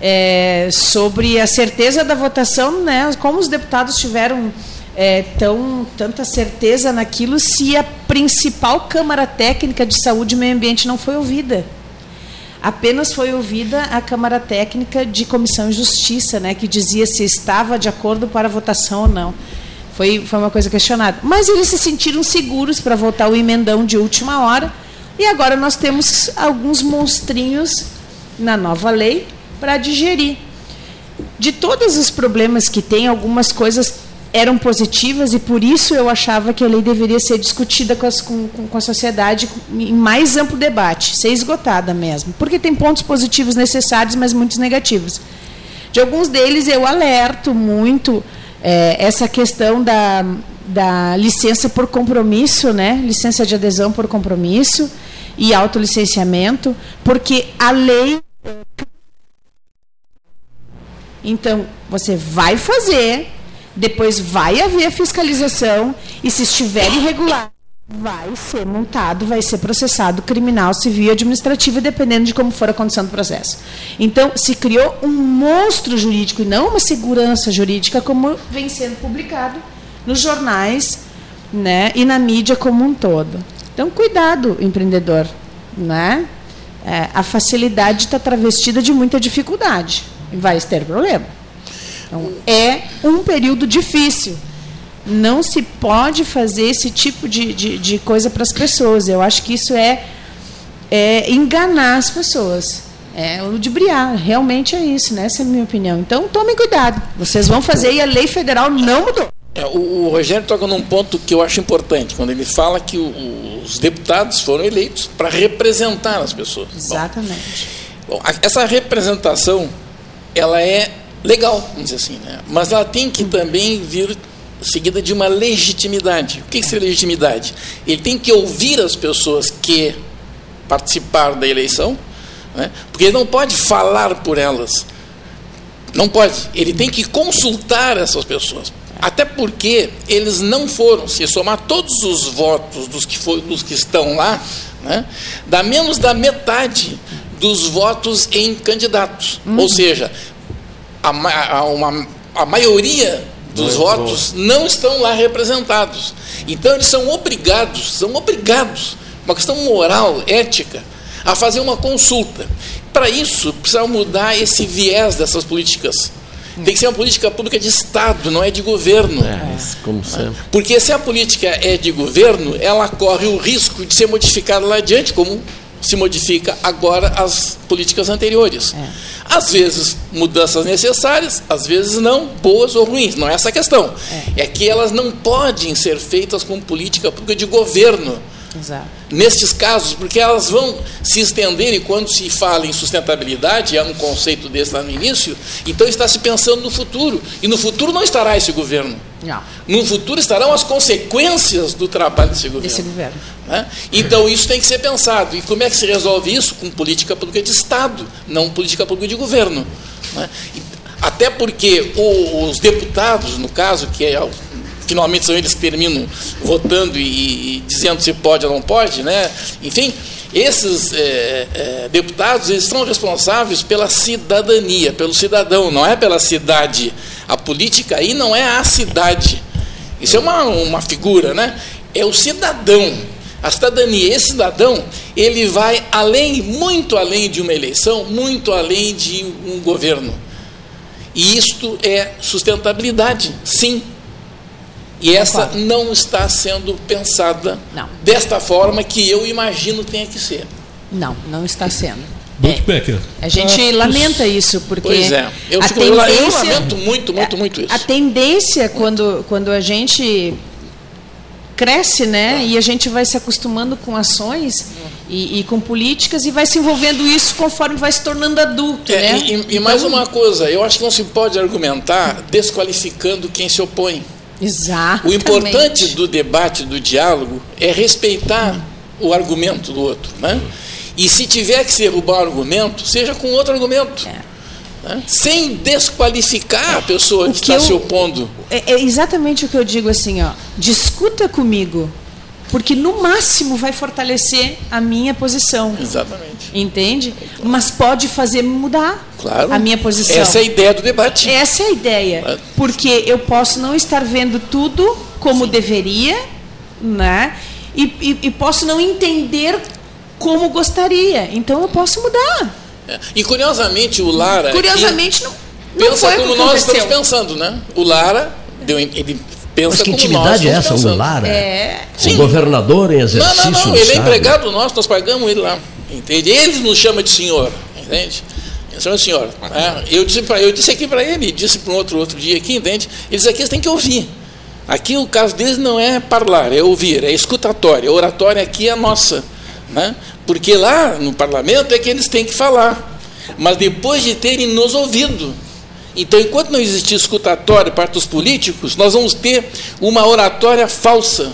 É, sobre a certeza da votação, né? Como os deputados tiveram é, tão, tanta certeza naquilo se a principal Câmara Técnica de Saúde e Meio Ambiente não foi ouvida. Apenas foi ouvida a Câmara Técnica de Comissão de Justiça, né, que dizia se estava de acordo para a votação ou não. Foi, foi uma coisa questionada. Mas eles se sentiram seguros para votar o emendão de última hora. E agora nós temos alguns monstrinhos na nova lei para digerir. De todos os problemas que tem, algumas coisas eram positivas e por isso eu achava que a lei deveria ser discutida com, as- com- com- a sociedade em mais amplo debate, ser esgotada mesmo. Porque tem pontos positivos necessários, mas muitos negativos. De alguns deles eu alerto muito eh, essa questão da, da licença por compromisso, né? licença de adesão por compromisso e autolicenciamento, porque a lei. Então, você vai fazer, depois vai haver fiscalização, e se estiver irregular, vai ser multado, vai ser processado criminal, civil e administrativo, dependendo de como for a condição do processo. Então, se criou um monstro jurídico e não uma segurança jurídica, como vem sendo publicado nos jornais né, e na mídia como um todo. Então, cuidado, empreendedor. Né? É, a facilidade está travestida de muita dificuldade vai ter problema. Então, é um período difícil. Não se pode fazer esse tipo de, de, de coisa para as pessoas. Eu acho que isso é, é enganar as pessoas. É ludibriar. Realmente é isso, né? Essa é a minha opinião. Então, tomem cuidado. Vocês vão fazer e a lei federal não mudou. É, o, o Rogério toca num ponto que eu acho importante, quando ele fala que o- os deputados foram eleitos para representar as pessoas. Exatamente. Bom, essa representação, ela é legal, vamos dizer assim, né? mas ela tem que também vir seguida de uma legitimidade. O que seria legitimidade? Ele tem que ouvir as pessoas que participaram da eleição, né? porque ele não pode falar por elas. Não pode. Ele tem que consultar essas pessoas. Até porque eles não foram, se somar todos os votos dos que, for, dos que estão lá, né, dá menos da metade dos votos em candidatos. Ou seja, a, a- uma- a maioria dos votos não estão lá representados. Então eles são obrigados, são obrigados, uma questão moral, ética, a fazer uma consulta. Para isso, precisa mudar esse viés dessas políticas. Tem que ser uma política pública de Estado, não é de governo. É, como sempre. Porque se a política é de governo, ela corre o risco de ser modificada lá adiante, como se modifica agora as políticas anteriores. Às vezes, mudanças necessárias, às vezes não, boas ou ruins. Não é essa a questão. É, que elas não podem ser feitas com política pública de governo. Exato. Nestes casos, porque elas vão se estender e quando se fala em sustentabilidade, é um conceito desse lá no início, então está se pensando no futuro. E no futuro não estará esse governo. Não. No futuro estarão as consequências do trabalho desse governo. Desse governo. Né? Então isso tem que ser pensado. E como é que se resolve isso? Com política pública de Estado, não política pública de governo. Né? Até porque os deputados, no caso, que é finalmente são eles que terminam votando e, e dizendo se pode ou não pode, né? enfim, esses é, é, deputados eles são responsáveis pela cidadania, pelo cidadão, não é pela cidade. A política aí não é a cidade. Isso é uma, uma figura, né? É o cidadão. A cidadania, esse cidadão, ele vai além, muito além de uma eleição, muito além de um governo. E isto é sustentabilidade, sim. E essa não está sendo pensada Não. desta forma que eu imagino tenha que ser. Não, não está sendo. Becker. A gente Ah, lamenta isso, porque Pois é. Eu, a fico, la- eu tendência- lamento muito, muito, muito isso. A tendência, quando, quando a gente cresce, né, e a gente vai se acostumando com ações e, e com políticas e vai se envolvendo isso conforme vai se tornando adulto, É, né? e, e mais Então, uma coisa, eu acho que não se pode argumentar desqualificando quem se opõe. O importante do debate, do diálogo, é respeitar o argumento do outro. Né? E se tiver que se derrubar um argumento, seja com outro argumento. né? Sem desqualificar a pessoa que que está eu- se opondo. É, é exatamente o que eu digo assim, ó. Discuta comigo, porque no máximo vai fortalecer a minha posição. Exatamente. Entende? Mas pode fazer mudar Claro. a minha posição. Essa é a ideia do debate. Essa é a ideia. Porque eu posso não estar vendo tudo como deveria, né? E, e- e posso não entender como gostaria. Então eu posso mudar. É. E curiosamente o Lara. Curiosamente, não, não pensa como nós aconteceu. estamos pensando, né? O Lara deu, ele pensa Mas que como intimidade é nós essa, o. Lara? É. O governador em Não, exercício. não, não. do Ele é empregado nosso, nós pagamos ele lá. Entende? Eles nos chamam de senhor. Entende? Eles chamam de senhor. É, eu, disse pra, eu disse aqui para ele, disse para um outro, outro dia aqui, entende? Eles aqui têm que ouvir. Aqui o caso deles não é falar, é ouvir, é escutatória. A oratória aqui é nossa. Né? Porque lá no parlamento é que eles têm que falar. Mas depois de terem nos ouvido. Então, enquanto não existir escutatória parte dos políticos, nós vamos ter uma oratória falsa.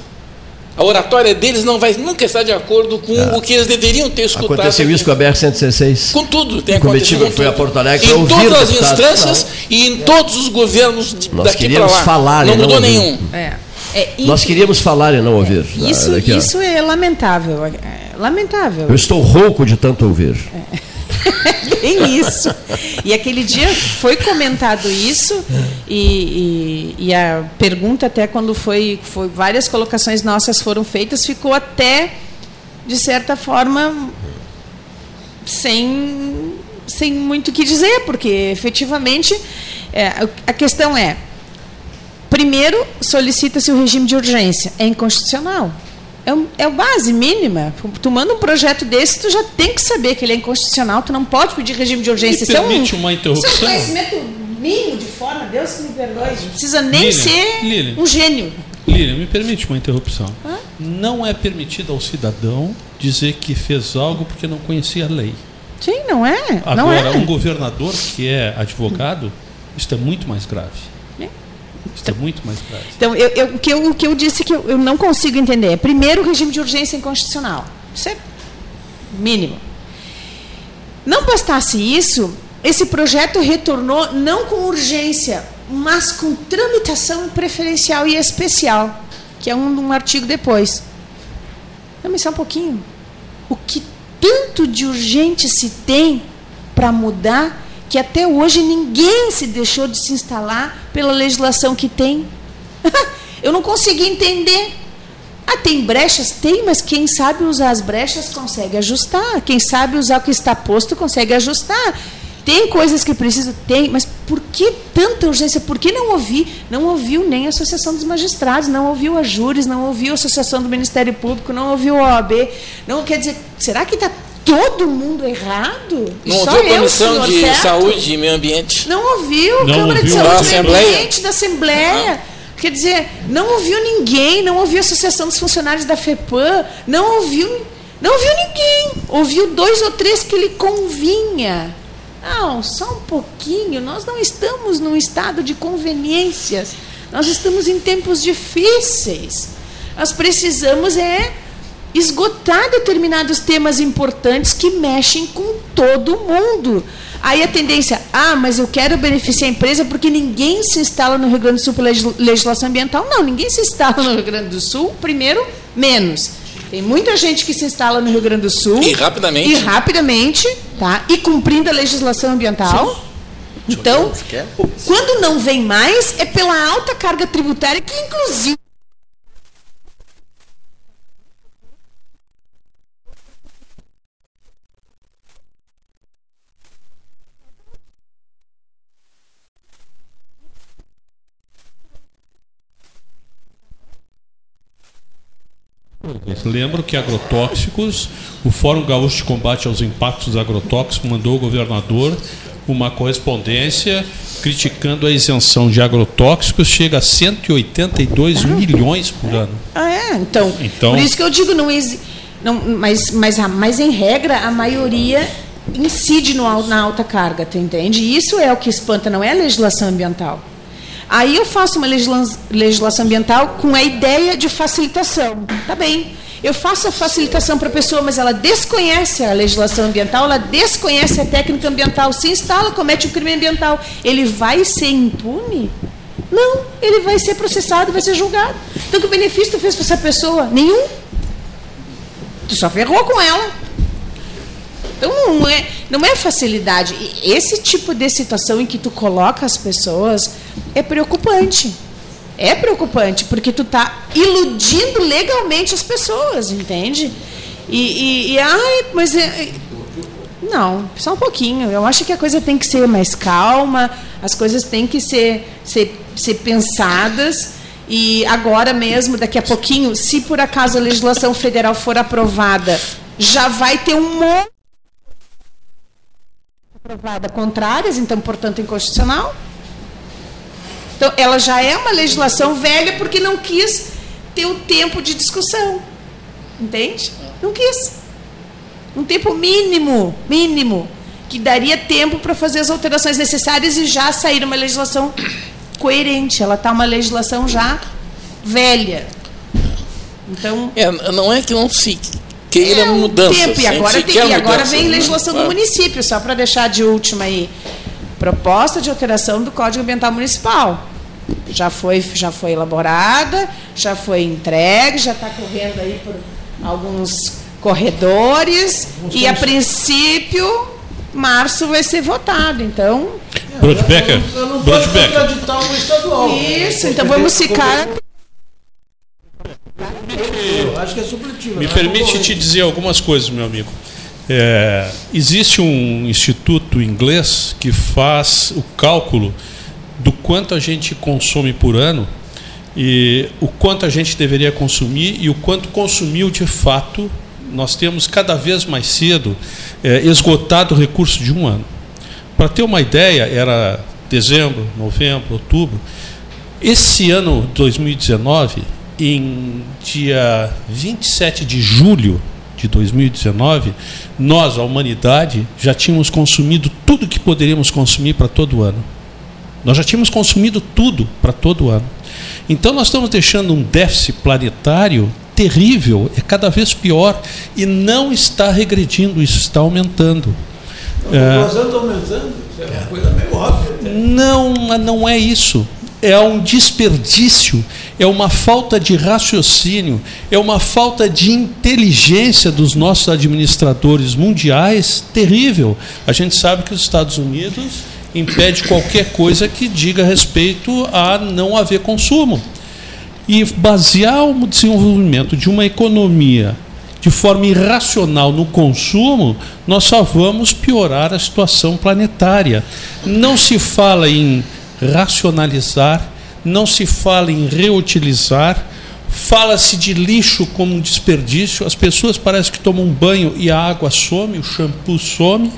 A oratória deles não vai nunca estar de acordo com o que eles deveriam ter escutado. É. Aconteceu isso com a BR-116. Com tudo, tem A acontecido. comitiva com que foi a. Porto Alegre Em para ouvir todas as instâncias e em todos os governos de, Nós daqui para queríamos lá. falar e não não mudou ouvir. nenhum. É. É, Nós queríamos falar e não ouvir. Isso, isso é lamentável. É lamentável. Eu estou rouco de tanto ouvir. (laughs) Bem isso. E aquele dia foi comentado isso, e, e- e a pergunta, até quando foi, foi. Várias colocações nossas foram feitas, ficou até, de certa forma, sem, sem muito o que dizer, porque efetivamente é, a questão é. Primeiro, solicita-se o regime de urgência. É inconstitucional. É, um, é a base mínima. Tu manda um projeto desse, tu já tem que saber que ele é inconstitucional. Tu não pode pedir regime de urgência. Me Isso é um- permite uma interrupção? Isso é um conhecimento mínimo de forma. Deus que me perdoe. Não precisa nem Lilian, ser Lilian. um gênio. Lilian, me permite uma interrupção. Não é permitido ao cidadão dizer que fez algo porque não conhecia a lei. Sim, não é. não Agora, é. um governador que é advogado, isso é muito mais grave. Isso é muito mais grave. Então, eu, eu- o, que eu, o que eu disse que eu, eu não consigo entender é, primeiro, o regime de urgência inconstitucional. Isso é mínimo. Não bastasse isso, esse projeto retornou não com urgência, mas com tramitação preferencial e especial, que é um, um artigo depois. Não, mas só um pouquinho. O que tanto de urgente se tem para mudar que até hoje ninguém se deixou de se instalar pela legislação que tem? (laughs) Eu não consegui entender. Ah, tem brechas? Tem, mas quem sabe usar as brechas consegue ajustar. Quem sabe usar o que está posto consegue ajustar. Tem coisas que precisam, tem, mas por que tanta urgência? Por que não ouvi? Não ouviu nem a Associação dos Magistrados, não ouviu a Júris, não ouviu a Associação do Ministério Público, não ouviu a OAB. Não, quer dizer, será que está todo mundo errado? Não Só ouviu a eu, Comissão senhor, de certo? Saúde e Meio Ambiente? Não ouviu, Não Câmara de ouviu Saúde a e Assembleia? Ambiente da Assembleia. Quer dizer, não ouviu ninguém, não ouviu a Associação dos Funcionários da FEPAM, não ouviu, não ouviu ninguém. Ouviu dois ou três que lhe convinha. Não, só um pouquinho. Nós não estamos num estado de conveniências. Nós estamos em tempos difíceis. Nós precisamos é esgotar determinados temas importantes que mexem com todo mundo. Aí a tendência, ah, mas eu quero beneficiar a empresa porque ninguém se instala no Rio Grande do Sul pela legislação ambiental. Não, ninguém se instala no Rio Grande do Sul, primeiro, menos. Tem muita gente que se instala no Rio Grande do Sul. E rapidamente. E rapidamente, tá? E cumprindo a legislação ambiental. Sim. Então, quando não vem mais, é pela alta carga tributária que, inclusive, Lembro que agrotóxicos, o Fórum Gaúcho de Combate aos Impactos Agrotóxicos mandou ao governador uma correspondência criticando a isenção de agrotóxicos, chega a 182 milhões por ano. Ah, é? Então, então por isso que eu digo, não, não mas, mas, mas em regra, a maioria incide no, na alta carga, tu entende? Isso é o que espanta, não é a legislação ambiental. Aí eu faço uma legislação ambiental com a ideia de facilitação. Tá bem. Eu faço a facilitação para a pessoa, mas ela desconhece a legislação ambiental, ela desconhece a técnica ambiental, se instala, comete um crime ambiental. Ele vai ser impune? Não, ele vai ser processado, vai ser julgado. Então, que benefício tu fez para essa pessoa? Nenhum. Tu só ferrou com ela. Então não é, não é facilidade. Esse tipo de situação em que tu coloca as pessoas é preocupante. É preocupante, porque tu está iludindo legalmente as pessoas, entende? E, e, e ai, mas é, não, só um pouquinho. Eu acho que a coisa tem que ser mais calma, as coisas têm que ser, ser, ser pensadas. E agora mesmo, daqui a pouquinho, se por acaso a legislação federal for aprovada, já vai ter um monte aprovada contrárias, então, portanto, inconstitucional. Então, ela já é uma legislação velha porque não quis ter o tempo de discussão. Entende? Não quis. Um tempo mínimo, mínimo, que daria tempo para fazer as alterações necessárias e já sair uma legislação coerente. Ela está uma legislação já velha. Então, é, não é que não se queira é um mudança. Tempo, e agora, tem, e agora vem né? legislação do município, só para deixar de última aí. Proposta de alteração do Código Ambiental Municipal. Já foi, já foi elaborada, já foi entregue, já está correndo aí por alguns corredores e a princípio março vai ser votado. Então. Brodbecker. Eu, eu não posso contraditar o estadual. Isso, então vamos ficar. Acho que é supletivo. Me permite te dizer algumas coisas, meu amigo. É, existe um instituto inglês que faz o cálculo do quanto a gente consome por ano e o quanto a gente deveria consumir e o quanto consumiu de fato. Nós temos cada vez mais cedo é, esgotado o recurso de um ano. Para ter uma ideia, era dezembro, novembro, outubro. Esse ano 2019 em dia 27 de julho de 2019, nós, a humanidade, já tínhamos consumido tudo que poderíamos consumir para todo o ano. Nós já tínhamos consumido tudo para todo o ano. Então nós estamos deixando um déficit planetário terrível, é cada vez pior e não está regredindo, isso está aumentando. A população está aumentando, isso é uma coisa meio óbvia. Não, não é isso é um desperdício, é uma falta de raciocínio, é uma falta de inteligência dos nossos administradores mundiais terrível. A gente sabe que os Estados Unidos impede qualquer coisa que diga respeito a não haver consumo. E basear o desenvolvimento de uma economia de forma irracional no consumo, nós só vamos piorar a situação planetária. Não se fala em racionalizar, não se fala em reutilizar, fala-se de lixo como um desperdício, as pessoas parecem que tomam um banho e a água some, o shampoo some,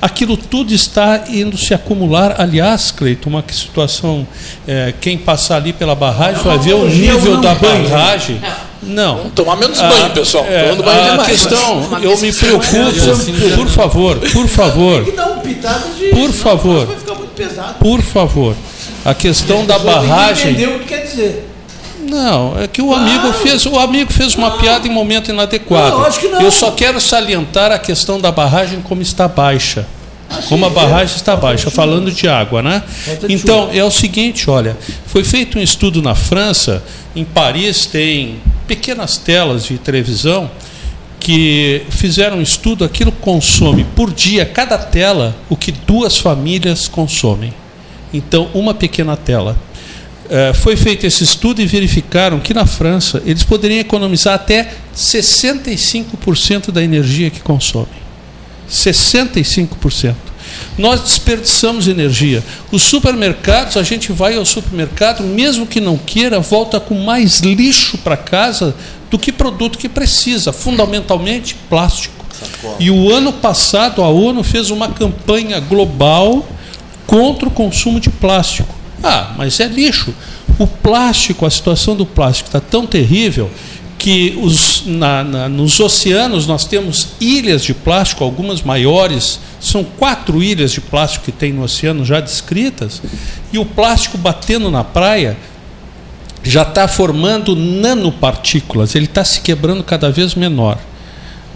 aquilo tudo está indo se acumular. Aliás, Cleiton, uma situação, é, quem passar ali pela barragem vai ver o nível da barragem. Não. Vamos tomar menos banho, Ah, pessoal. é, Tomando banho a demais. questão, eu me preocupo, por favor, por favor, Tem que dar um pitado de. por favor, Vai ficar muito pesado. por favor. A questão da barragem. Entender o que quer dizer. Não, é que o amigo fez, o amigo fez uma piada em momento inadequado. Não, acho que não. Eu só quero salientar a questão da barragem como está baixa. Como a barragem está baixa, falando de água, né? Então, é o seguinte, olha, foi feito um estudo na França, em Paris tem pequenas telas de televisão que fizeram um estudo, aquilo consome por dia, cada tela, o que duas famílias consomem. Então, uma pequena tela. Eh, foi feito esse estudo e verificaram que na França eles poderiam economizar até 65% da energia que consomem. 65%. Nós desperdiçamos energia. Os supermercados, a gente vai ao supermercado, mesmo que não queira, volta com mais lixo para casa do que produto que precisa, fundamentalmente plástico. E o ano passado a ONU fez uma campanha global contra o consumo de plástico. Ah, mas é lixo. O plástico, a situação do plástico está tão terrível que os, na- na- nos oceanos nós temos ilhas de plástico, algumas maiores, são quatro ilhas de plástico que tem no oceano já descritas, e o plástico batendo na praia já está formando nanopartículas, ele está se quebrando cada vez menor.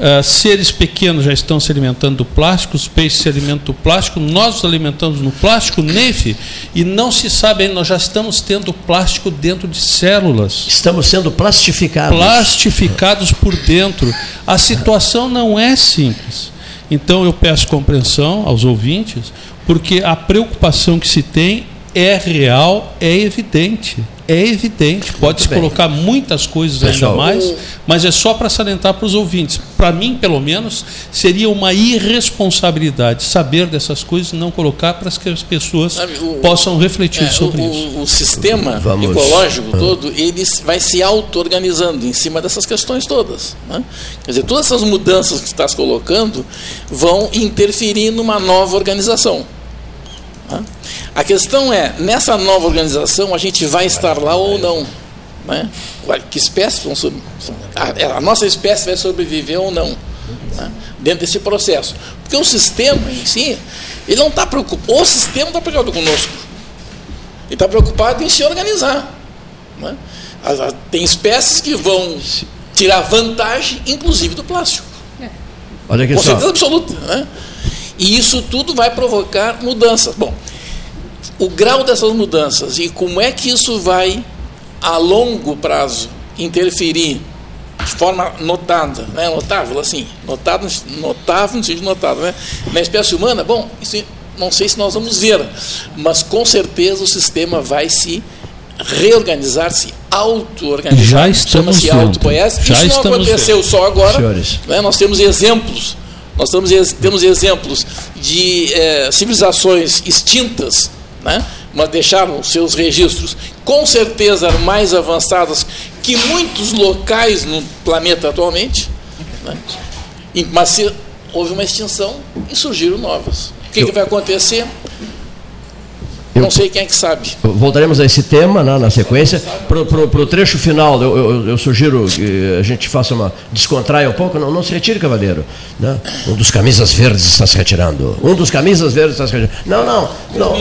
Ah, seres pequenos já estão se alimentando do plástico, os peixes se alimentam do plástico, nós nos alimentamos no plástico, NEF, e não se sabe ainda, nós já estamos tendo plástico dentro de células. Estamos sendo plastificados. Plastificados por dentro. A situação não é simples. Então eu peço compreensão aos ouvintes, porque a preocupação que se tem é real, é evidente. É evidente. Pode-se colocar muitas coisas Pessoal, ainda mais, mas é só para salientar para os ouvintes. Para mim, pelo menos, seria uma irresponsabilidade saber dessas coisas e não colocar para que as pessoas o- possam refletir É, sobre o, isso. o- o sistema Vamos. ecológico Ah. todo ele vai se auto-organizando em cima dessas questões todas. né? Quer dizer, todas essas mudanças que estás colocando vão interferir numa nova organização. Né? A questão é, nessa nova organização, a gente vai estar lá ou não. Né? Que espécies vão sob- a, a nossa espécie vai sobreviver ou não né? dentro desse processo. Porque o sistema em si, ele não está preocupado, o sistema está preocupado conosco. Ele está preocupado em se organizar. né? Tem espécies que vão tirar vantagem, inclusive do plástico. Olha aqui Com só. certeza absoluta. Né? E isso tudo vai provocar mudanças. Bom, o grau dessas mudanças e como é que isso vai, a longo prazo, interferir de forma notada, né? notável, assim, notado, notável no sentido notado, né? na espécie humana, bom, isso não sei se nós vamos ver, mas com certeza o sistema vai se reorganizar, se auto-organizar. Já estamos Chama-se vendo. Já Isso não aconteceu só agora. Né? Nós temos exemplos. Nós temos, temos exemplos de eh, civilizações extintas, né? mas deixaram seus registros com certeza mais avançadas que muitos locais no planeta atualmente. Né? Mas se houve uma extinção e surgiram novas. O que, que vai acontecer? Eu- Não sei quem é que sabe. Voltaremos a esse tema né, na sequência. Para o trecho final, eu, eu- eu sugiro que a gente faça uma. descontraia um pouco. Não, não se retire, cavaleiro. Né? Um dos camisas verdes está se retirando. Um dos camisas verdes está se retirando. Não, não. não.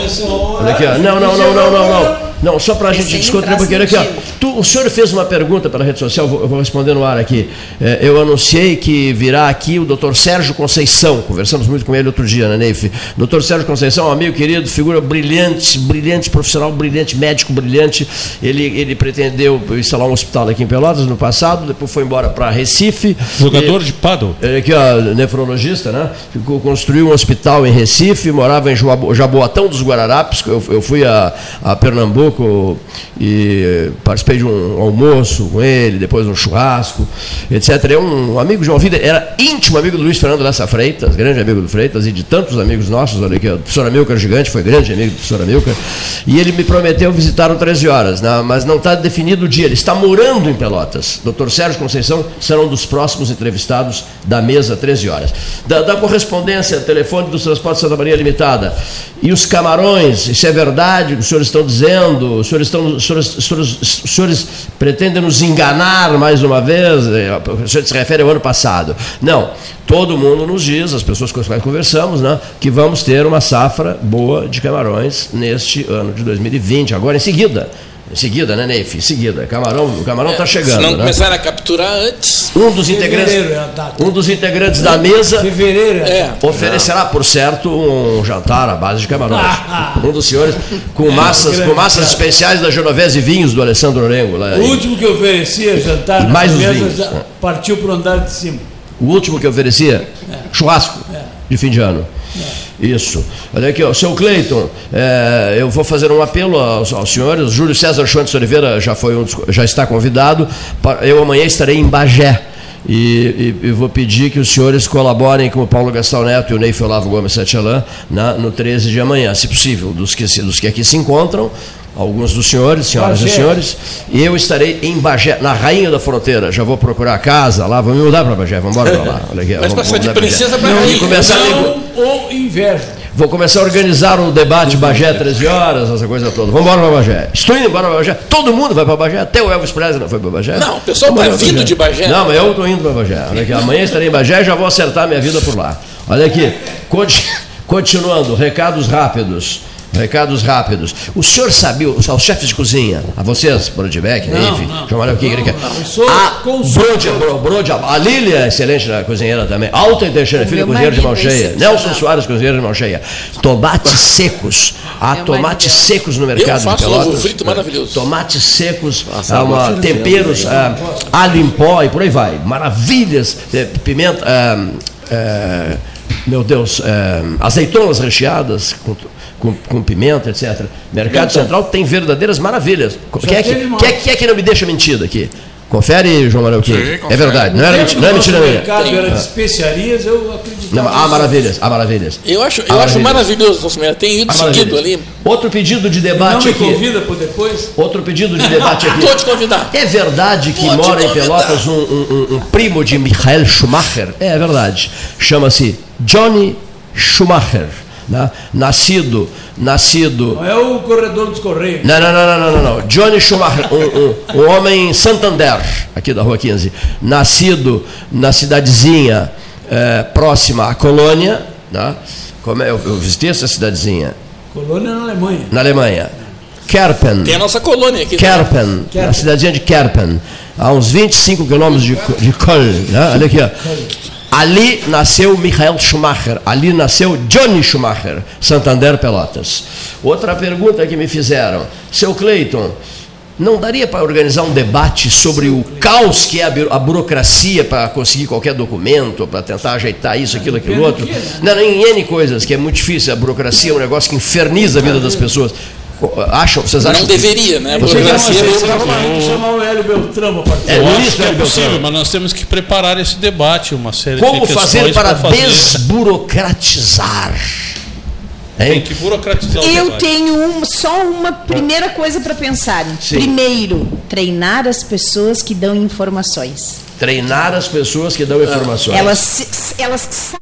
Não, não, não, não, não, não. Só para a gente um pouquinho. Aqui, ó. Tu- o senhor fez uma pergunta pela rede social, vou- eu vou responder no ar aqui. É, eu anunciei que virá aqui o doutor Sérgio Conceição. Conversamos muito com ele outro dia, né, Neif? Doutor Sérgio Conceição, amigo querido, figura brilhante, brilhante profissional, brilhante médico, brilhante. Ele, ele pretendeu instalar um hospital aqui em Pelotas no passado, depois foi embora para Recife. Jogador E- de paddle. ele aqui, ó, nefrologista, né? Ficou, construiu um hospital em Recife, morava em Jaboatão dos Guararapes. Eu, eu fui a, a Pernambuco Pernambuco e participei de um almoço com ele, depois um churrasco, etc. É um amigo de uma vida, era íntimo amigo do Luiz Fernando Lessa Freitas, grande amigo do Freitas e de tantos amigos nossos, olha aqui, o professor Amilcar Gigante foi grande amigo do professor Amilcar, e ele me prometeu visitar o 13 horas, né? mas não está definido o dia, ele está morando em Pelotas. Dr. Sérgio Conceição será um dos próximos entrevistados da mesa 13 horas. Da, da correspondência, telefone dos Transportes Santa Maria Limitada. E os camarões, isso é verdade, os senhores estão dizendo, os senhores, estão, os senhores, os senhores, os senhores pretendem nos enganar mais uma vez, é, o senhor se refere ao ano passado. Não, todo mundo nos diz, as pessoas com as quais conversamos, né, que vamos ter uma safra boa de camarões neste ano de 2020, agora em seguida. Em seguida, né, Neif? Em seguida. Camarão, o camarão está chegando. Se não né? começaram a capturar antes. Um dos integrantes, Fevereiro é a data. um dos integrantes da mesa Fevereiro é. É. oferecerá, por certo, um jantar à base de camarões. Ah. Um dos senhores com massas, com massas especiais da Genovese e vinhos do Alessandro Orengo. Lá, O último que oferecia jantar mais mesa vinhos. já partiu para o andar de cima. O último que oferecia, churrasco de fim de ano. Isso. Olha aqui, ó, seu Cleiton, é, eu vou fazer um apelo aos, aos senhores. Júlio César Schwantes Oliveira já, foi um já está convidado. Eu amanhã estarei em Bagé. E, e- e vou pedir que os senhores colaborem com o Paulo Gastão Neto e o Ney Olavo Gomes Satialan na, no 13 de amanhã, se possível, dos que, dos que aqui se encontram, alguns dos senhores, senhoras e Bagé. senhores, e eu estarei em Bagé, na Rainha da Fronteira. Já vou procurar a casa lá, vou me mudar para Bagé, vamos embora para lá. Olha aqui, Mas vamos- passar de princesa Bagé. rainha. E começar Não ou inveja. Vou começar a organizar o debate Bagé 13 horas, essa coisa toda. Vamos embora para Bagé. Estou indo embora para Bagé. Todo mundo vai para Bagé. Até o Elvis Presley não foi para Bagé. Não, o pessoal tá pra vindo de Bagé. Não, mas eu estou indo para Bagé. Olha aqui, amanhã estarei em Bagé e já vou acertar minha vida por lá. Olha aqui, conti- (laughs) continuando, recados rápidos. Recados rápidos. O senhor sabia, os aos chefes de cozinha, a vocês, Brodbeck, não. João eu sou a. Brode, Bro- Brode, a Lília, é excelente na cozinheira também. Alta Teixeira, filha, cozinheira de mão é cheia. Nelson Soares, cozinheiro de mão cheia. Tomates (laughs) secos. Há tomates é. secos no mercado de faço Pelotas. ovo frito maravilhoso. Tomates secos, Nossa, há uma- agora temperos, ah, alho em pó e por aí vai. Maravilhas. Pimenta. Ah, meu Deus, eh, azeitonas recheadas com, com, com pimenta, etc. Mercado Central tem verdadeiras maravilhas. Quem é, que, quem, é, quem é que não me deixa mentira aqui? Confere, João Manuel. Sim, É verdade, não, era que não é o mentira minha. mercado era de especiarias, eu acreditava. Não, há maravilhas, há maravilhas. Eu acho, eu acho maravilhoso, nosso mercado. Tem ido seguido ali. Outro pedido de Não debate me aqui. convida por depois? Outro pedido de debate (laughs) aqui. Estou te convidar. É verdade que mora em. Pelotas um, um- um- um primo de Michael Schumacher? É verdade. Chama-se Johnny Schumacher. né? Nascido, nascido. Não é o corredor dos Correios. Não, não, não, não, não, não, não. Johnny Schumacher, um, um- um homem em Santander, aqui da Rua 15. Nascido na cidadezinha eh, próxima à Colônia. Né? Como é? Eu, eu visitei essa cidadezinha Colônia na Alemanha. na Alemanha. Kerpen. Tem a nossa colônia aqui. né? Kerpen, Kerpen. na cidadezinha de Kerpen, a uns 25 quilômetros de, de Köln. Né? Olha aqui, ó. Ali nasceu Michael Schumacher, ali nasceu Johnny Schumacher, Santander Pelotas. Outra pergunta que me fizeram, seu Cleiton, não daria para organizar um debate sobre o caos que é a bu- a burocracia para conseguir qualquer documento, para tentar ajeitar isso, aquilo, aquilo outro? não, em N coisas, que é muito difícil. A burocracia é um negócio que inferniza a vida das pessoas. Acham, vocês acham Não que- deveria, né? A burocracia não é meio. Tem chamar o Hélio Beltrão para participar. É, é possível, mas nós temos que preparar esse debate, uma série Como de questões fazer para fazer. desburocratizar? Tem Hein? que burocratizar o Eu debate. tenho um- só uma primeira coisa para pensar. Sim. Primeiro, treinar as pessoas que dão informações. Treinar as pessoas que dão informações. Elas, elas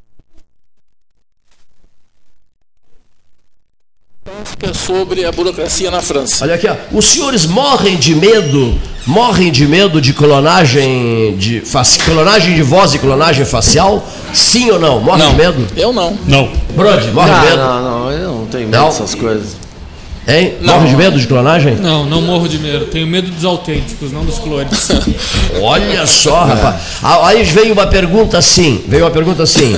sa- Sobre a burocracia na França. Olha aqui, ó. os senhores morrem de medo, morrem de medo de clonagem de clonagem de voz e clonagem facial? Sim ou não? Morrem Não, de medo? eu não. Não. Brody, morre de Não, medo? não, não, eu não tenho medo Não? dessas coisas. Hein? Não. Morre de medo de clonagem? Não, não morro de medo. Tenho medo dos autênticos, não dos clones. (laughs) Olha só, rapaz. Ah, Aí veio uma pergunta assim, veio uma pergunta assim.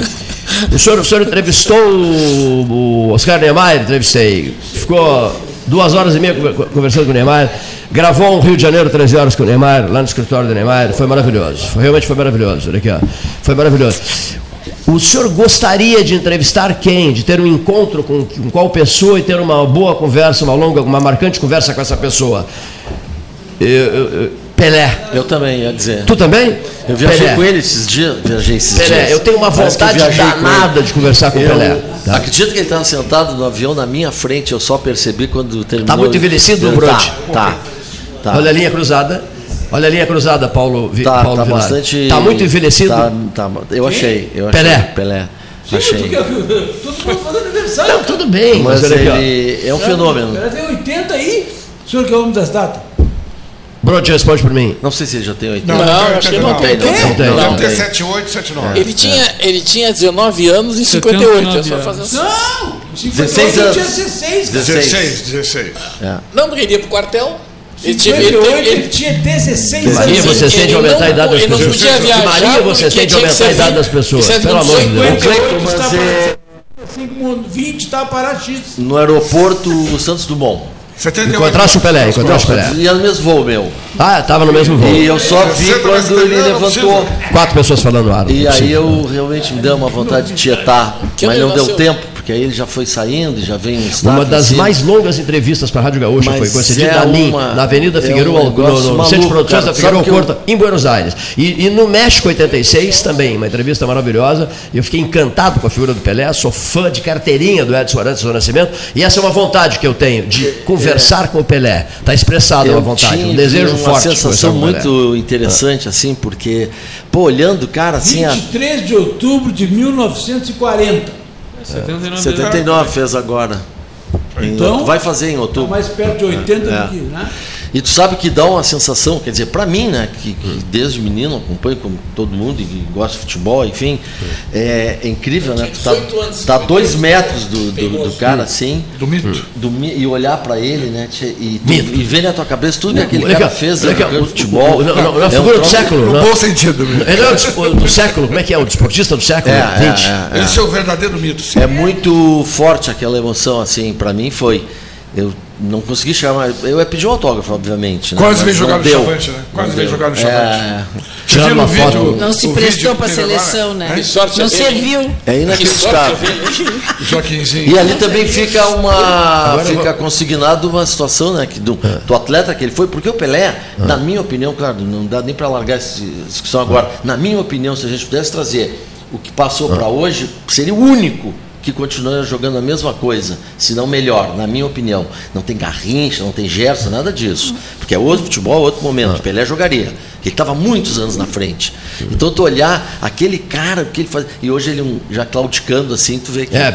O senhor, o senhor entrevistou o, Oscar Niemeyer? Entrevistei. Ficou duas horas e meia conver- conversando com o Niemeyer. Gravou um Rio de Janeiro 13 horas com o Niemeyer, lá no escritório do Niemeyer. Foi maravilhoso. Foi- realmente foi maravilhoso. Olha aqui, ó. Foi maravilhoso. O senhor gostaria de entrevistar quem? De ter um encontro com, com qual pessoa e ter uma boa conversa, uma longa, uma marcante conversa com essa pessoa? Eu, eu, eu, Pelé. Eu também, ia dizer. Tu também? Eu viajei Pelé. com ele esses dias. Viajei esses Pelé, dias. eu tenho uma vontade danada de conversar com o Pelé. Tá. Acredito que ele estava sentado no avião na minha frente, eu só percebi quando terminou. Tá muito envelhecido, Tá, Brode? Tá. tá. Olha a linha cruzada. Olha a linha cruzada, Paulo, Vi- Tá, Paulo tá Vilar. bastante. Tá muito envelhecido? Tá, tá, eu achei. Eu achei. Pelé. Pelé. Sim, achei. todo mundo fazendo aniversário. Não, tudo bem, Mas aqui, ó. ele é um fenômeno. Ela tem 80 aí. O senhor que é o homem das datas? Brode, responde por mim. Não sei se ele já tem 80. Não, acho que não tem. tem. Não tem, Não tem. não Deve ter tem. 78, 79. Ele tinha, ele tinha 19 anos e 58. É só fazer assim. Não! 16 58 anos. tinha 16. cara. 16, 16. Não, porque ele ia pro quartel. Ele, tinha, ele, 58 ele, ele tinha 16 Maria, anos. você ele sente não- aumentar a idade das ele não pessoas. podia viajar Maria, você sente aumentar a idade das pessoas. Pelo amor de Deus. 58 Mas está é- para 20 está para X. No aeroporto Santos Dumont. 78. Encontraste o Pelé, encontraste o Pelé. Ia no mesmo voo meu. Ah, estava no mesmo voo. E eu só vi quando ele levantou. Quatro pessoas falando ar. E é aí eu realmente me deu uma vontade de tietar, mas não deu negócio- tempo, porque aí ele já foi saindo e já vem um Uma das mais longas entrevistas para a Rádio Gaúcha Mas foi concedida é a mim, uma- na Avenida é um Figueiredo, no, no maluco, Centro de Produções da Figueiredo que eu- Corta, em Buenos Aires. E, e no México 86 também, uma entrevista maravilhosa. Eu fiquei encantado com a figura do Pelé, sou fã de carteirinha do Edson Arantes do Nascimento, e essa é uma vontade que eu tenho, de conversar com o Pelé. Está expressada uma vontade, um desejo uma forte de sensação muito interessante, assim, porque, pô, olhando, cara, assim, a 23 de outubro de 1940. 79 79 fez agora. Então- vai fazer em outubro. mais perto de 80 É. do que, né? E tu sabe que dá uma sensação, quer dizer, para mim, né, que, que Hum. desde menino acompanho como todo mundo e gosta de futebol, enfim, é, é incrível, né? Tu tá, 18 anos, tá a dois metros do, do, do cara assim, Do mito. do e olhar para ele, né, e, tu- Mito. e ver na tua cabeça tudo que aquele cara fez aqui, no o- futebol. o- não, não, não, a É um figura do século. No não. bom sentido. Ele é o despo- do século, como é que é? O desportista do século É, XX. é, é, Esse é o verdadeiro mito. sim. É muito forte aquela emoção, assim, para mim foi. Eu não consegui chegar mais. Eu ia pedir um autógrafo, obviamente. né, Quase veio jogar no deu. Chavante, né? Quase Não veio jogar no É, Chavante. Viu uma vídeo? foto. Não se prestou para a seleção, né? Que sorte Não é serviu. é inacreditável. é dele. (laughs) Joaquinzinho. E ali também fica uma Agora fica consignado uma situação, né, que do, do atleta que ele foi, porque o Pelé, na minha opinião, claro, não dá nem para largar essa discussão agora. Na minha opinião, se a gente pudesse trazer o que passou para hoje, seria o único que continua jogando a mesma coisa, se não melhor, na minha opinião. Não tem Garrincha, não tem Gerson, nada disso. Porque é outro futebol, outro momento. O Pelé jogaria. Ele estava muitos anos na frente. Então tu olhar aquele cara, o que ele faz. E hoje ele um- já claudicando assim, tu vê que. É,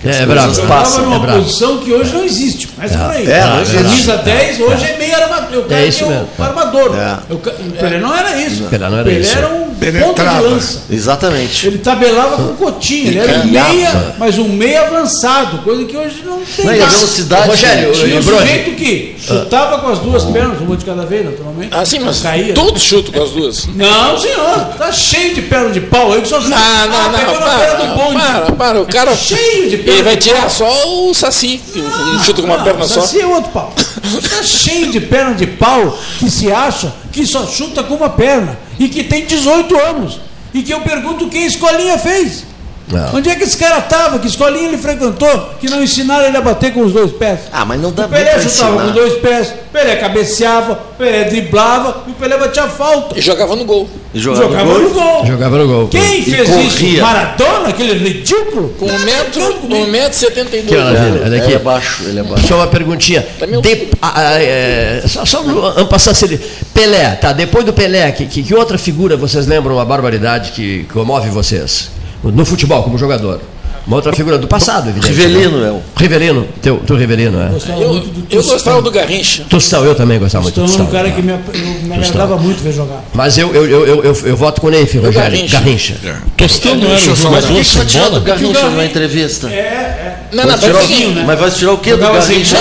que é coisas bravo. Jogava passam. numa é bravo. posição que hoje não existe. Mas por aí. É, não existe. Camisa 10 hoje é meio armador. O cara É isso que é mesmo. o armador. É. O Pelé não era isso. Pelé não era Pelé isso. era um ponto de lança. Exatamente. Ele tabelava com cotinho, ele era meia, mas um meia avançado, coisa que hoje não tem. Não, e a mais. velocidade. Rogério, Tinha um sujeito que chutava com as duas pernas, uma de cada vez, naturalmente. Ah, sim, mas Caía. todos chutam com as duas. Não, senhor, tá cheio de perna de pau aí que só Não, não, Ah, não, pegou na perna do para, bonde. para, para, o cara... Cheio de perna Ele vai tirar só o Saci, não chuta com uma Não, perna só. Saci é outro pau. Está cheio de perna de pau que se acha que só chuta com uma perna e que tem 18 anos. E que eu pergunto que escolinha fez. Não. Onde é que esse cara estava? Que escolinha ele frequentou? Que não ensinaram ele a bater com os dois pés? Ah, mas não dá O Pelé chutava com dois pés, o Pelé cabeceava, o Pelé driblava e o Pelé batia falta. E jogava no gol. E jogava, Jogava no no gol. gol. Jogava no gol. Quem E fez corria. isso? Maradona, aquele ridículo? Com um metro, um metro e setenta e Que dois. maravilha. Olha aqui. Ele é baixo, ele é baixo. Só uma perguntinha. Tá meio- De, ah, ah, é, só só um passar se ele. Pelé, tá? Depois do Pelé, que, que, que outra figura vocês lembram uma barbaridade que comove vocês? No futebol, como jogador. Uma outra figura do passado, evidente. Rivelino é o. Rivelino, teu, teu Rivelino, é. Gostava Eu, do eu Tostão. gostava do Garrincha. Tostão, eu também gostava muito do Tostão é um Tostão. cara que me, eu, me agradava muito ver jogar. Mas eu, eu, eu, eu, eu, eu voto com o Neif, Rogério. Garrincha. Garrincha. Tostão não era eu um por jogador que que vai sem tirar do? Garrincha numa entrevista? É, é. Não, Vai não, tirar o- né? Mas vai tirar o quê do Garrincha?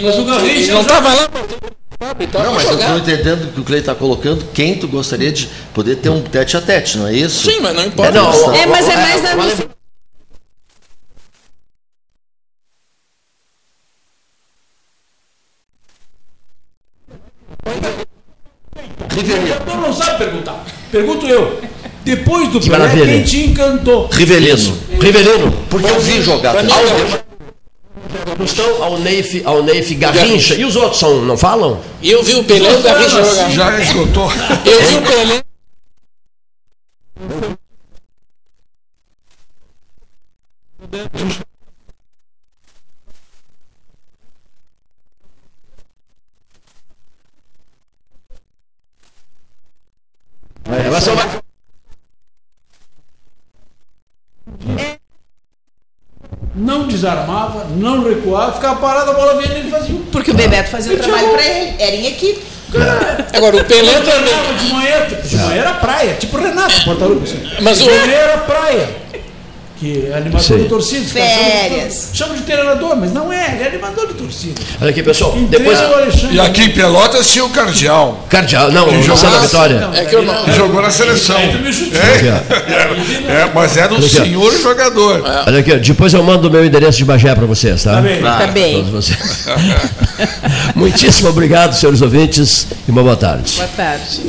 Mas o Garrincha não estava lá então Não, mas eu estou entendendo o que o Cleiton está colocando. Quem tu gostaria de poder ter um tete a tete, não é isso? Sim, mas não importa. É, não, É, mas é mais na O jogador não sabe perguntar. Pergunto eu. Depois do Que Pelé, maravilha. quem te encantou? Rivelino. Rivelino. Porque eu vi jogar. Pra mim, Tostão, ao Neif, ao Neif Garrincha. E os outros são, não falam? Eu vi o Pelé e o Garrincha jogar. Já esgotou. Eu vi o Pelé. (laughs) Elas são mais- Não desarmava, não recuava, ficava parado, a bola vinha e ele fazia. um- Porque o Bebeto fazia o trabalho para ele. Era em equipe. Agora, o Pelé também. De manhã, de manhã era praia, tipo o Renato, Portaluga. Assim. Mas o- manhã era praia. Que é animador Sim. de torcida. de- Férias. Chamam de treinador, mas não é, ele é animador de torcida. Olha aqui, pessoal. Quem Depois. é o Alexandre. E aqui em Pelotas tinha o Cardeal, Cardeal. Não, o Santa Vitória. Não, É que eu não- que jogou na seleção. Tu me judiou. É, é, mas era um senhor jogador. Olha aqui, depois eu mando o meu endereço de Bagé para vocês, tá? Tá bem. Tá bem. Todos vocês. (laughs) Muitíssimo obrigado, senhores ouvintes, e uma boa tarde. Boa tarde.